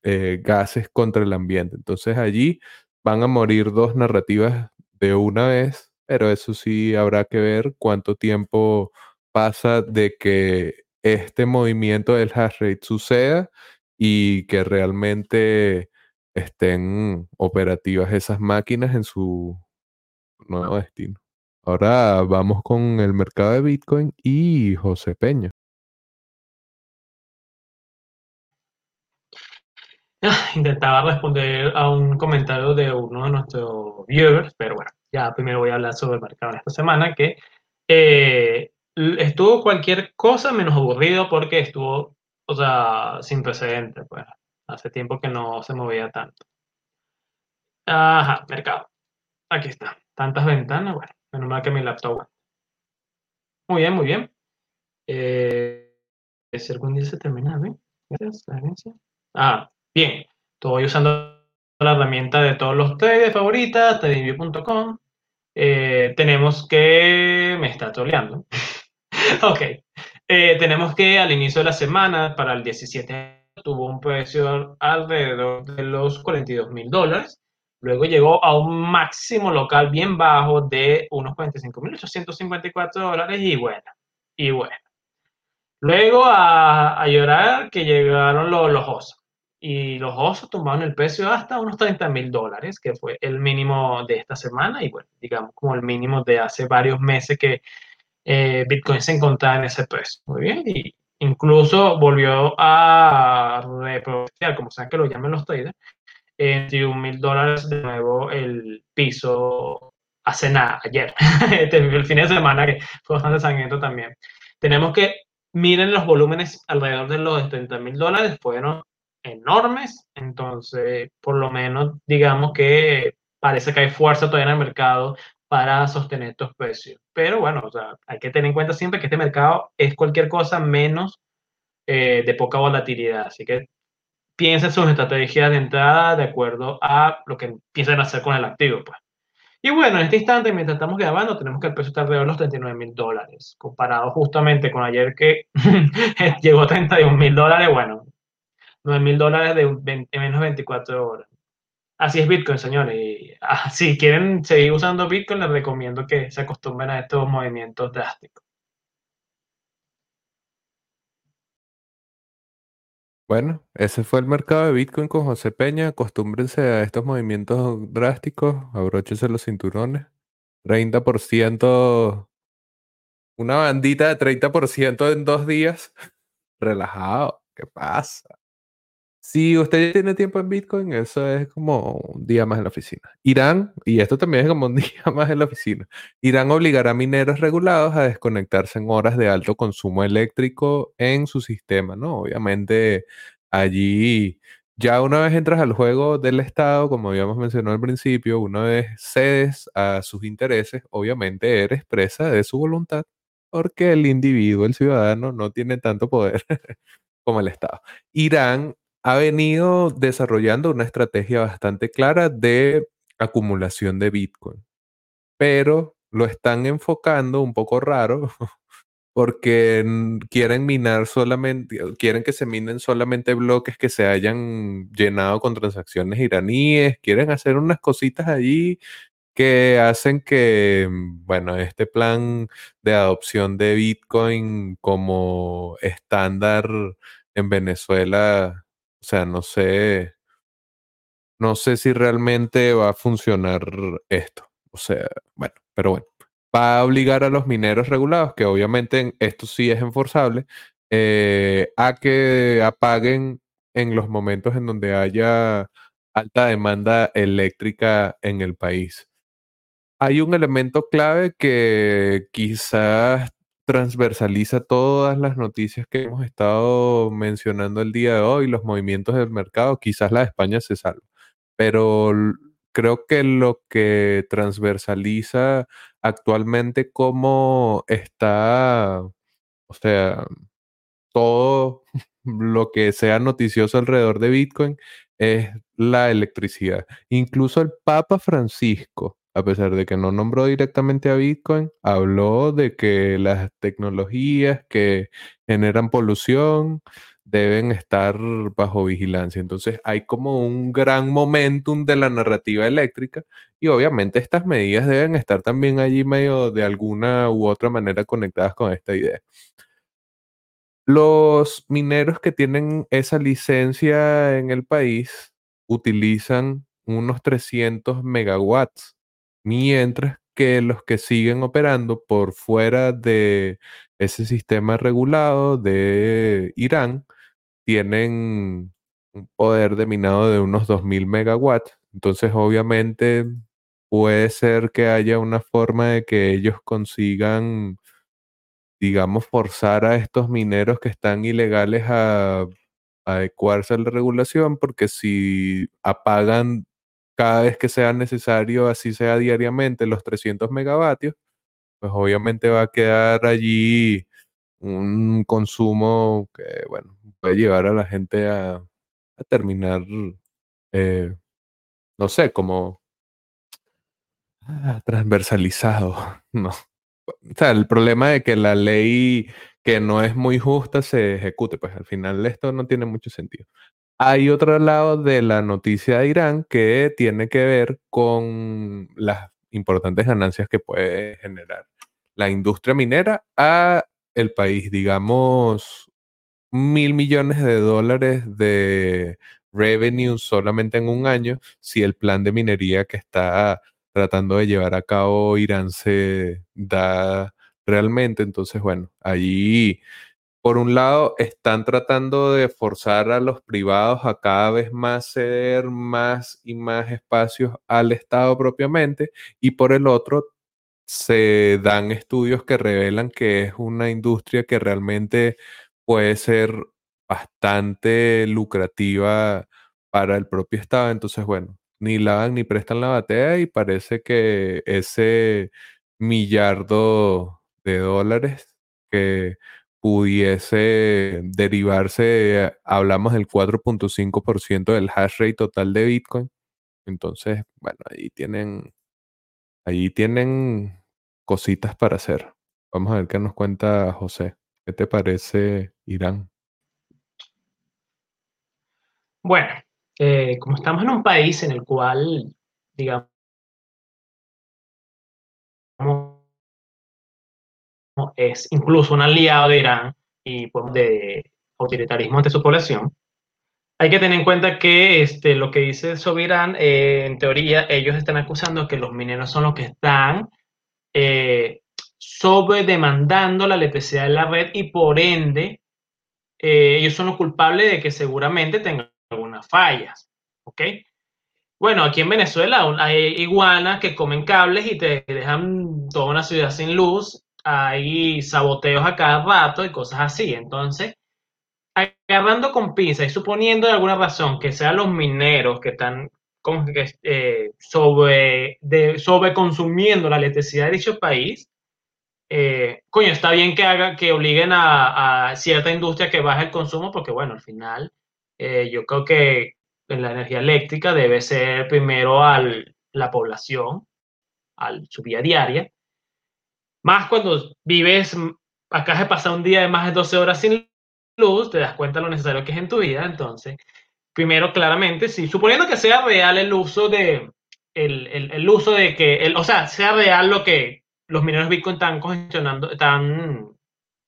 eh, gases contra el ambiente. Entonces allí van a morir dos narrativas de una vez, pero eso sí habrá que ver cuánto tiempo pasa de que este movimiento del hash rate suceda y que realmente estén operativas esas máquinas en su nuevo destino. Ahora vamos con el mercado de Bitcoin y José Peña. Intentaba responder a un comentario de uno de nuestros viewers, pero bueno, ya primero voy a hablar sobre el mercado de esta semana, que eh, estuvo cualquier cosa menos aburrido porque estuvo, o sea, sin precedente, pues. Hace tiempo que no se movía tanto. Ajá, mercado. Aquí está. Tantas ventanas, bueno, menos mal que mi laptop Muy bien, muy bien. Eh, si algún día se termina, ¿ven? Gracias, la agencia. Ah, bien. Estoy usando la herramienta de todos los traders favoritas, tradingview.com. Eh, tenemos que... Me está troleando. ok. Eh, tenemos que al inicio de la semana, para el 17, tuvo un precio alrededor de los 42 mil dólares. Luego llegó a un máximo local bien bajo de unos 45.854 dólares y bueno, y bueno. Luego a, llorar que llegaron los, los osos. Y los osos tomaron el precio hasta unos 30 mil dólares, que fue el mínimo de esta semana y bueno, digamos como el mínimo de hace varios meses que eh, Bitcoin se encontraba en ese precio. Muy bien, y incluso volvió a reproducir, como sean que lo llamen los traders, en 21 mil dólares de nuevo el piso hace nada, ayer, este, el fin de semana que fue bastante sangriento también. Tenemos que miren los volúmenes alrededor de los 30 mil dólares, fueron enormes, entonces por lo menos digamos que parece que hay fuerza todavía en el mercado para sostener estos precios. Pero bueno, o sea, hay que tener en cuenta siempre que este mercado es cualquier cosa menos eh, de poca volatilidad. Así que piensen sus estrategias de entrada de acuerdo a lo que a hacer con el activo. Pues. Y bueno, en este instante, mientras estamos grabando, tenemos que el precio está alrededor de los 39 mil dólares, comparado justamente con ayer que llegó a 31 mil dólares, bueno, 9 mil dólares de en menos de 24 horas. Así es Bitcoin, señores. Y, ah, si quieren seguir usando Bitcoin, les recomiendo que se acostumbren a estos movimientos drásticos. Bueno, ese fue el mercado de Bitcoin con José Peña. Acostúmbrense a estos movimientos drásticos, abróchense los cinturones. 30%, una bandita de 30% en dos días. Relajado, ¿qué pasa? Si usted tiene tiempo en Bitcoin, eso es como un día más en la oficina. Irán, y esto también es como un día más en la oficina, Irán obligará a mineros regulados a desconectarse en horas de alto consumo eléctrico en su sistema, ¿no? Obviamente allí ya una vez entras al juego del Estado, como habíamos mencionado al principio, una vez cedes a sus intereses, obviamente eres presa de su voluntad, porque el individuo, el ciudadano, no tiene tanto poder como el Estado. Irán ha venido desarrollando una estrategia bastante clara de acumulación de Bitcoin, pero lo están enfocando un poco raro porque quieren minar solamente, quieren que se minen solamente bloques que se hayan llenado con transacciones iraníes, quieren hacer unas cositas allí que hacen que, bueno, este plan de adopción de Bitcoin como estándar en Venezuela sea, no sé, no sé si realmente va a funcionar esto. O sea, bueno, pero bueno, va a obligar a los mineros regulados, que obviamente esto sí es enforzable, eh, a que apaguen en los momentos en donde haya alta demanda eléctrica en el país. Hay un elemento clave que quizás transversaliza todas las noticias que hemos estado mencionando el día de hoy, los movimientos del mercado, quizás la de España se salva, pero creo que lo que transversaliza actualmente cómo está, o sea, todo lo que sea noticioso alrededor de Bitcoin es la electricidad. Incluso el Papa Francisco a pesar de que no nombró directamente a Bitcoin, habló de que las tecnologías que generan polución deben estar bajo vigilancia. Entonces hay como un gran momentum de la narrativa eléctrica y obviamente estas medidas deben estar también allí medio de alguna u otra manera conectadas con esta idea. Los mineros que tienen esa licencia en el país utilizan unos 300 megawatts mientras que los que siguen operando por fuera de ese sistema regulado de Irán tienen un poder de minado de unos 2000 megawatts. Entonces, obviamente, puede ser que haya una forma de que ellos consigan, digamos, forzar a estos mineros que están ilegales a adecuarse a la regulación, porque si apagan cada vez que sea necesario, así sea diariamente, los 300 megavatios, pues obviamente va a quedar allí un consumo que, bueno, puede llevar a la gente a, terminar eh, no sé, como ah, transversalizado, no. O sea, el problema de que la ley que no es muy justa se ejecute, pues al final esto no tiene mucho sentido. Hay otro lado de la noticia de Irán que tiene que ver con las importantes ganancias que puede generar la industria minera a el país, digamos, mil millones de dólares de revenue solamente en un año si el plan de minería que está tratando de llevar a cabo Irán se da realmente. Entonces, bueno, allí, por un lado, están tratando de forzar a los privados a cada vez más ceder más y más espacios al Estado propiamente, y por el otro, se dan estudios que revelan que es una industria que realmente puede ser bastante lucrativa para el propio Estado. Entonces, bueno, ni lavan ni prestan la batea y parece que ese millardo de dólares que pudiese derivarse, hablamos del 4.5% del hash rate total de Bitcoin. Entonces, bueno, ahí tienen, ahí tienen cositas para hacer. Vamos a ver qué nos cuenta José. ¿Qué te parece Irán? Bueno, eh, como estamos en un país en el cual, digamos, es incluso un aliado de Irán y pues, de autoritarismo ante su población, hay que tener en cuenta que este, lo que dice sobre Irán, eh, en teoría, ellos están acusando que los mineros son los que están eh, sobredemandando la electricidad de la red y por ende eh, ellos son los culpables de que seguramente tengan algunas fallas. ¿Ok? Bueno, aquí en Venezuela hay iguanas que comen cables y te dejan toda una ciudad sin luz. Hay saboteos a cada rato y cosas así. Entonces, agarrando con pinza y suponiendo de alguna razón que sean los mineros que están eh, sobre, de, consumiendo la electricidad de dicho país, eh, coño, está bien que haga, que obliguen a, cierta industria que baje el consumo, porque bueno, al final eh, yo creo que la energía eléctrica debe ser primero a la población, a su vida diaria. Más cuando vives, acá se pasa un día de más de 12 horas sin luz, te das cuenta de lo necesario que es en tu vida. Entonces, primero, claramente, sí, suponiendo que sea real el uso de, el, el, el uso de que, el, o sea, sea real lo que los mineros Bitcoin están congestionando, están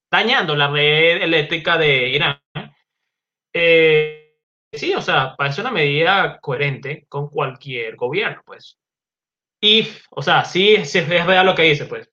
dañando la red eléctrica de Irán. Eh, sí, o sea, parece una medida coherente con cualquier gobierno, pues. Y, o sea, sí, sí es real lo que dice, pues.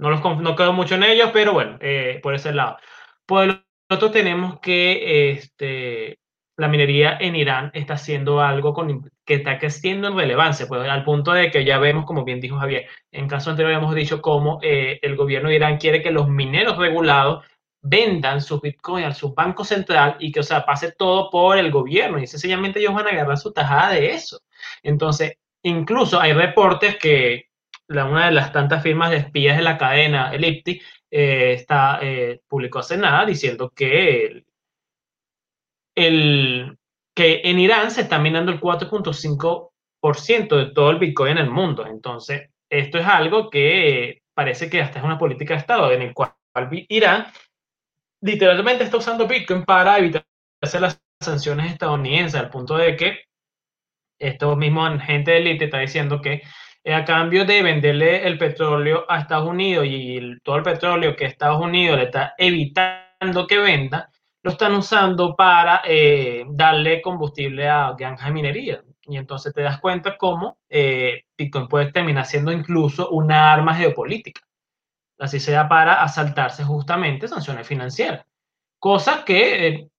No, los, no quedo mucho en ellos, pero bueno, eh, por ese lado. Por el otro tenemos que este, la minería en Irán está haciendo algo con, que está creciendo en relevancia, pues al punto de que ya vemos, como bien dijo Javier, en caso anterior habíamos dicho cómo eh, el gobierno de Irán quiere que los mineros regulados vendan sus bitcoins a su banco central y que, o sea, pase todo por el gobierno y sencillamente ellos van a agarrar su tajada de eso. Entonces, incluso hay reportes que una de las tantas firmas de espías de la cadena, el IPTI, eh, está, eh, publicó hace nada diciendo que el, que en Irán se está minando el 4.5% de todo el Bitcoin en el mundo. Entonces, esto es algo que parece que hasta es una política de Estado en el cual Irán literalmente está usando Bitcoin para evitar las sanciones estadounidenses, al punto de que esto mismo gente de élite está diciendo que a cambio de venderle el petróleo a Estados Unidos y todo el petróleo que Estados Unidos le está evitando que venda, lo están usando para eh, darle combustible a granjas de minería. Y entonces te das cuenta cómo eh, Bitcoin puede terminar siendo incluso una arma geopolítica. Así sea para asaltarse justamente sanciones financieras. Cosa que eh,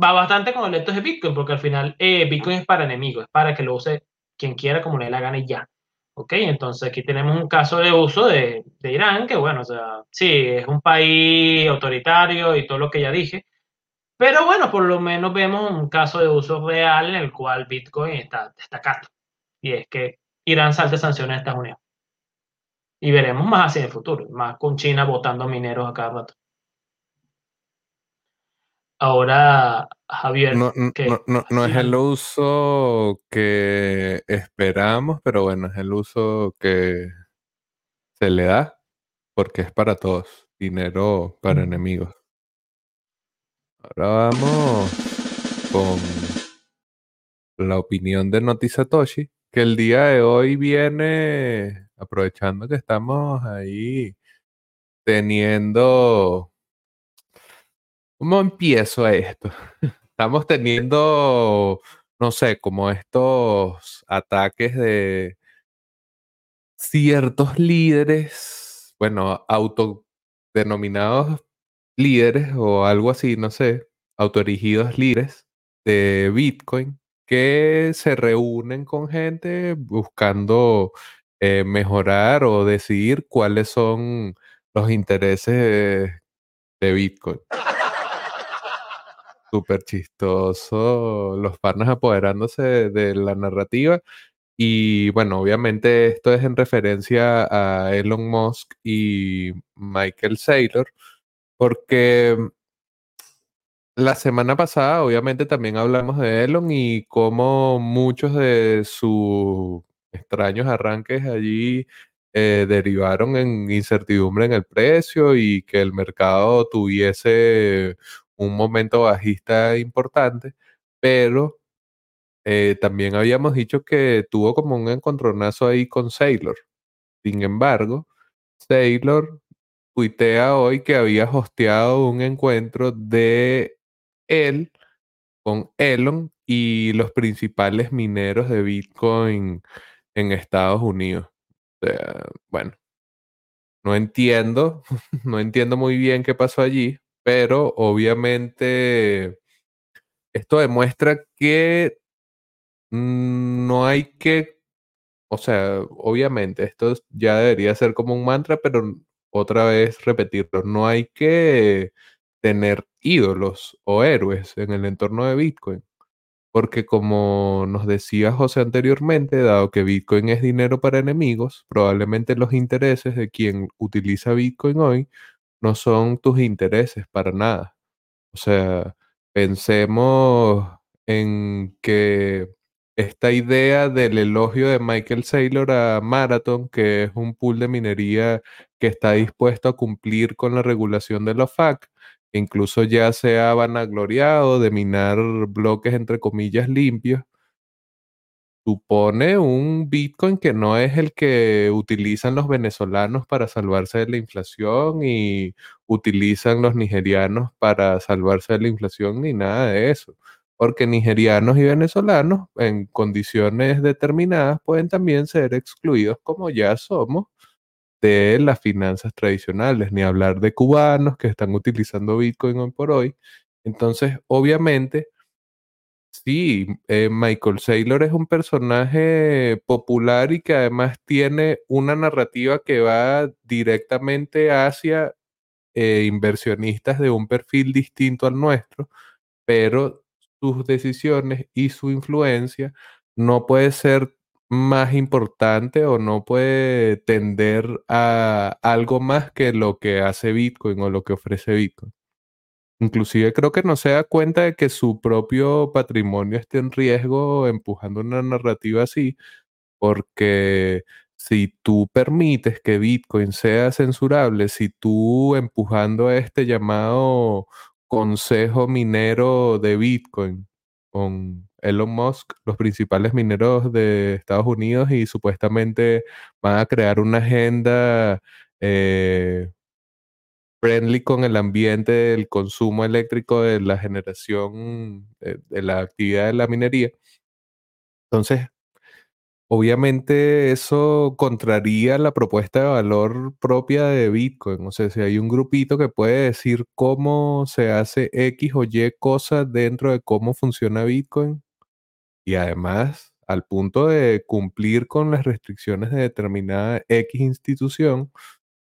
va bastante con el de Bitcoin, porque al final Bitcoin es para enemigos, es para que lo use quien quiera como le dé la gana y ya. Ok, entonces aquí tenemos un caso de uso de, Irán, que bueno, o sea, sí, es un país autoritario y todo lo que ya dije, pero bueno, por lo menos vemos un caso de uso real en el cual Bitcoin está destacando. Y es que Irán salte sanciones a Estados Unidos. Y veremos más hacia el futuro, más con China votando mineros a cada rato. Ahora, Javier, No, no, que no, es el uso que esperamos, pero bueno, es el uso que se le da porque es para todos. Dinero para enemigos. Ahora vamos con la opinión de Noti Satoshi, que el día de hoy viene, aprovechando que estamos ahí teniendo... ¿Cómo empiezo esto? Estamos teniendo, no sé, como estos ataques de ciertos líderes, bueno, autodenominados líderes o algo así, no sé, autoerigidos líderes de Bitcoin que se reúnen con gente buscando eh, mejorar o decidir cuáles son los intereses de Bitcoin. Súper chistoso, los panas apoderándose de la narrativa. Y bueno, obviamente esto es en referencia a Elon Musk y Michael Saylor, porque la semana pasada obviamente también hablamos de Elon y cómo muchos de sus extraños arranques allí eh, derivaron en incertidumbre en el precio y que el mercado tuviese un momento bajista importante, pero eh, también habíamos dicho que tuvo como un encontronazo ahí con Saylor. Sin embargo, Saylor tuitea hoy que había hosteado un encuentro de él con Elon y los principales mineros de Bitcoin en Estados Unidos. O sea, bueno, no entiendo, no entiendo muy bien qué pasó allí, pero obviamente esto demuestra que mm, no hay que, o sea, obviamente esto es- ya debería ser como un mantra, pero otra vez repetirlo, no hay que tener ídolos o héroes en el entorno de Bitcoin. Porque como nos decía José anteriormente, dado que Bitcoin es dinero para enemigos, probablemente los intereses de quien utiliza Bitcoin hoy no son tus intereses para nada. O sea, pensemos en que esta idea del elogio de Michael Saylor a Marathon, que es un pool de minería que está dispuesto a cumplir con la regulación de la FAC, incluso ya se ha vanagloriado de minar bloques entre comillas limpios, supone un Bitcoin que no es el que utilizan los venezolanos para salvarse de la inflación y utilizan los nigerianos para salvarse de la inflación ni nada de eso. Porque nigerianos y venezolanos en condiciones determinadas pueden también ser excluidos como ya somos de las finanzas tradicionales, ni hablar de cubanos que están utilizando Bitcoin hoy por hoy. Entonces, obviamente, Sí, eh, Michael Saylor es un personaje popular y que además tiene una narrativa que va directamente hacia eh, inversionistas de un perfil distinto al nuestro, pero sus decisiones y su influencia no puede ser más importante o no puede tender a algo más que lo que hace Bitcoin o lo que ofrece Bitcoin. Inclusive creo que no se da cuenta de que su propio patrimonio esté en riesgo empujando una narrativa así, porque si tú permites que Bitcoin sea censurable, si tú empujando este llamado Consejo Minero de Bitcoin con Elon Musk, los principales mineros de Estados Unidos, y supuestamente van a crear una agenda eh, friendly con el ambiente del consumo eléctrico de la generación de, de la actividad de la minería. Entonces, obviamente eso contraría la propuesta de valor propia de Bitcoin. O sea, si hay un grupito que puede decir cómo se hace X o Y cosas dentro de cómo funciona Bitcoin y además al punto de cumplir con las restricciones de determinada X institución,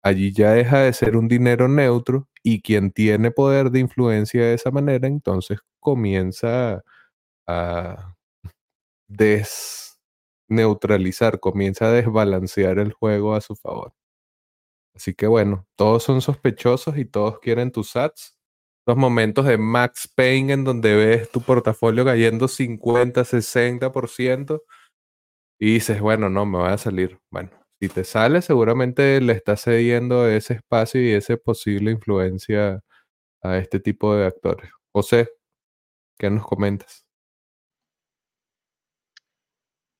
allí ya deja de ser un dinero neutro y quien tiene poder de influencia de esa manera, entonces comienza a desneutralizar, comienza a desbalancear el juego a su favor. Así que bueno, todos son sospechosos y todos quieren tus sats, los momentos de Max Payne en donde ves tu portafolio cayendo 50, 60% y dices, bueno, no, me va a salir. Bueno, si te sale, seguramente le estás cediendo ese espacio y esa posible influencia a este tipo de actores. José, ¿qué nos comentas?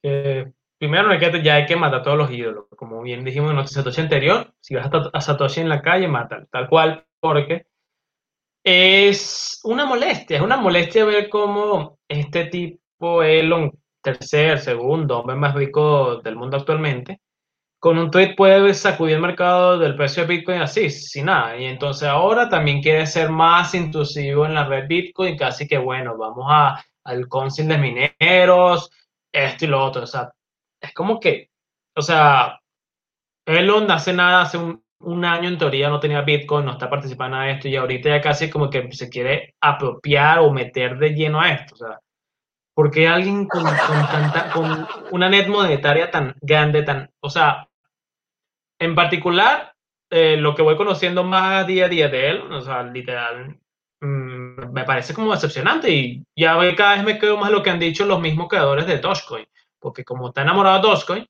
Eh, primero ya hay que matar a todos los ídolos. Como bien dijimos en nuestra Satoshi anterior, si vas a Satoshi en la calle, mata tal cual, porque es una molestia, es una molestia ver cómo este tipo, Elon, tercer, segundo hombre más rico del mundo actualmente, con un tweet puede sacudir el mercado del precio de Bitcoin así, sin nada. Y entonces ahora también quiere ser más intrusivo en la red Bitcoin, casi que bueno, vamos a, al council de mineros, esto y lo otro. O sea, es como que, o sea, Elon hace nada, hace un, año en teoría no tenía Bitcoin, no está participando en esto y ahorita ya casi como que se quiere apropiar o meter de lleno a esto. O sea, porque alguien con, tanta, con una net monetaria tan grande, tan, o sea, en particular, eh, lo que voy conociendo más día a día de él, o sea, literal, mm, me parece como decepcionante y ya cada vez me quedo más lo que han dicho los mismos creadores de Dogecoin, porque como está enamorado de Dogecoin,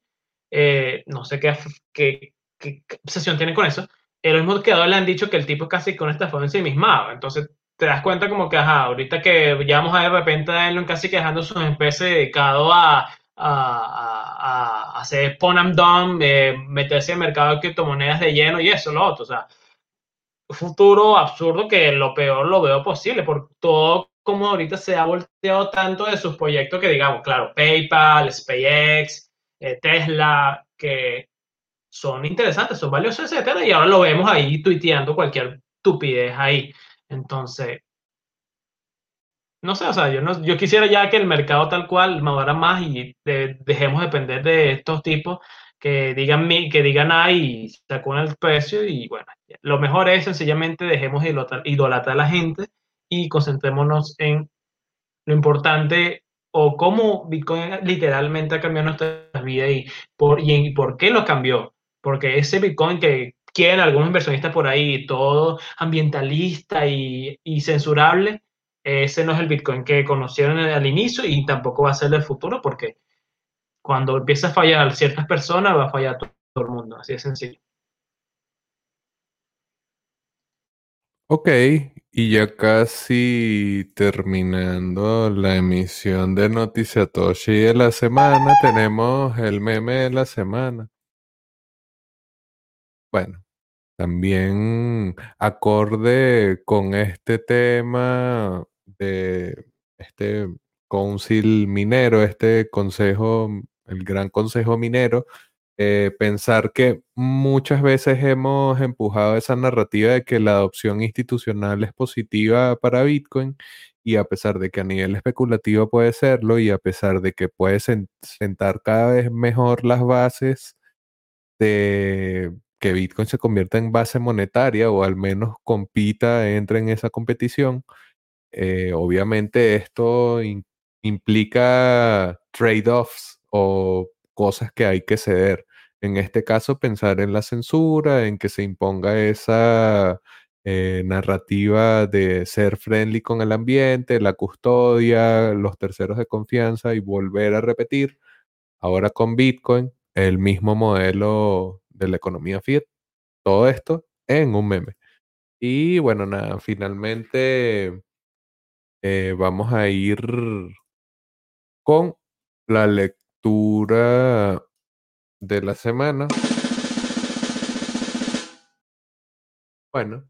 eh, no sé qué, qué, qué, obsesión tiene con eso, los mismos creadores le han dicho que el tipo es casi con esta forma ensimismado, entonces te das cuenta como que, ajá, ahorita que ya vamos a de repente a Elon casi quejando sus especies dedicado a, a, a, hacer spawn and dump, eh, meterse en mercado de criptomonedas de lleno y eso, lo otro, o sea, futuro absurdo que lo peor lo veo posible, por todo como ahorita se ha volteado tanto de sus proyectos que digamos, claro, PayPal, SpaceX, eh, Tesla, que son interesantes, son valiosos, etcétera, y ahora lo vemos ahí tuiteando cualquier estupidez ahí. Entonces, no sé, o sea, yo, no, yo quisiera ya que el mercado tal cual madura más y dejemos depender de estos tipos que digan, que digan ahí y sacuden el precio y bueno, lo mejor es sencillamente dejemos de idolatrar, a la gente y concentrémonos en lo importante o cómo Bitcoin literalmente ha cambiado nuestras vidas y por, y por qué lo cambió. Porque ese Bitcoin que quieren algunos inversionistas por ahí, todo ambientalista y, censurable, ese no es el Bitcoin que conocieron al inicio y tampoco va a ser el futuro porque cuando empieza a fallar ciertas personas va a fallar todo, el mundo, así de sencillo. Ok, y ya casi terminando la emisión de Noticiatoshi de la semana, tenemos el meme de la semana. Bueno, también acorde con este tema de este council minero, este consejo, el gran consejo minero, eh, pensar que muchas veces hemos empujado esa narrativa de que la adopción institucional es positiva para Bitcoin y a pesar de que a nivel especulativo puede serlo y a pesar de que puede sentar cada vez mejor las bases de que Bitcoin se convierta en base monetaria o al menos compita, entre en esa competición, eh, obviamente esto implica trade-offs o cosas que hay que ceder. En este caso, pensar en la censura, en que se imponga esa eh, narrativa de ser friendly con el ambiente, la custodia, los terceros de confianza y volver a repetir, ahora con Bitcoin, el mismo modelo de la economía fiat. Todo esto en un meme. Y bueno, nada, finalmente eh, vamos a ir con la lectura de la semana. Bueno,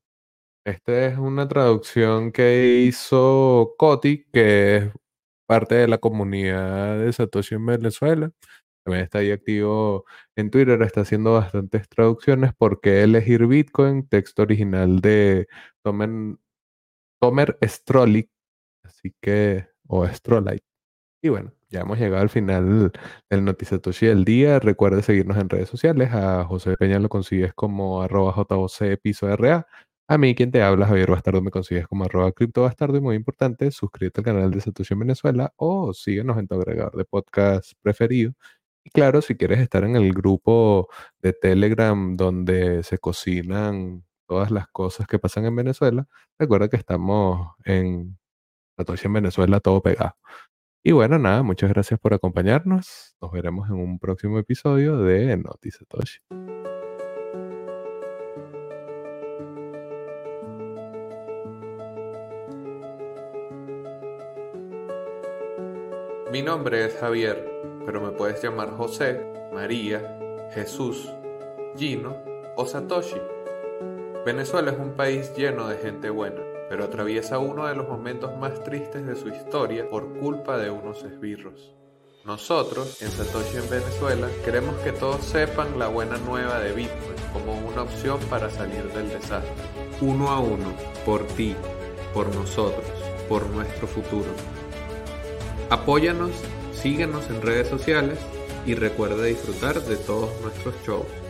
esta es una traducción que hizo Coti, que es parte de la comunidad de Satoshi en Venezuela. También está ahí activo en Twitter, está haciendo bastantes traducciones. ¿Por qué elegir Bitcoin? Texto original de Tomer, Tomer. Así que, o Strolite. Y bueno, ya hemos llegado al final del Noticiatoshi del día. Recuerda seguirnos en redes sociales. A José Peña lo consigues como arroba JOC piso RA. A mí, quien te habla, Javier Bastardo, me consigues como arroba cripto bastardo y muy importante, suscríbete al canal de Satoshi en Venezuela o síguenos en tu agregador de podcast preferido claro, si quieres estar en el grupo de Telegram donde se cocinan todas las cosas que pasan en Venezuela, recuerda que estamos en Satoshi en Venezuela todo pegado. Y bueno, nada, muchas gracias por acompañarnos. Nos veremos en un próximo episodio de Noti Satoshi. Mi nombre es Javier, pero me puedes llamar José, María, Jesús, Gino o Satoshi. Venezuela es un país lleno de gente buena, pero atraviesa uno de los momentos más tristes de su historia por culpa de unos esbirros. Nosotros, en Satoshi en Venezuela, queremos que todos sepan la buena nueva de Bitcoin como una opción para salir del desastre. Uno a uno, por ti, por nosotros, por nuestro futuro. Apóyanos, síguenos en redes sociales y recuerda disfrutar de todos nuestros shows.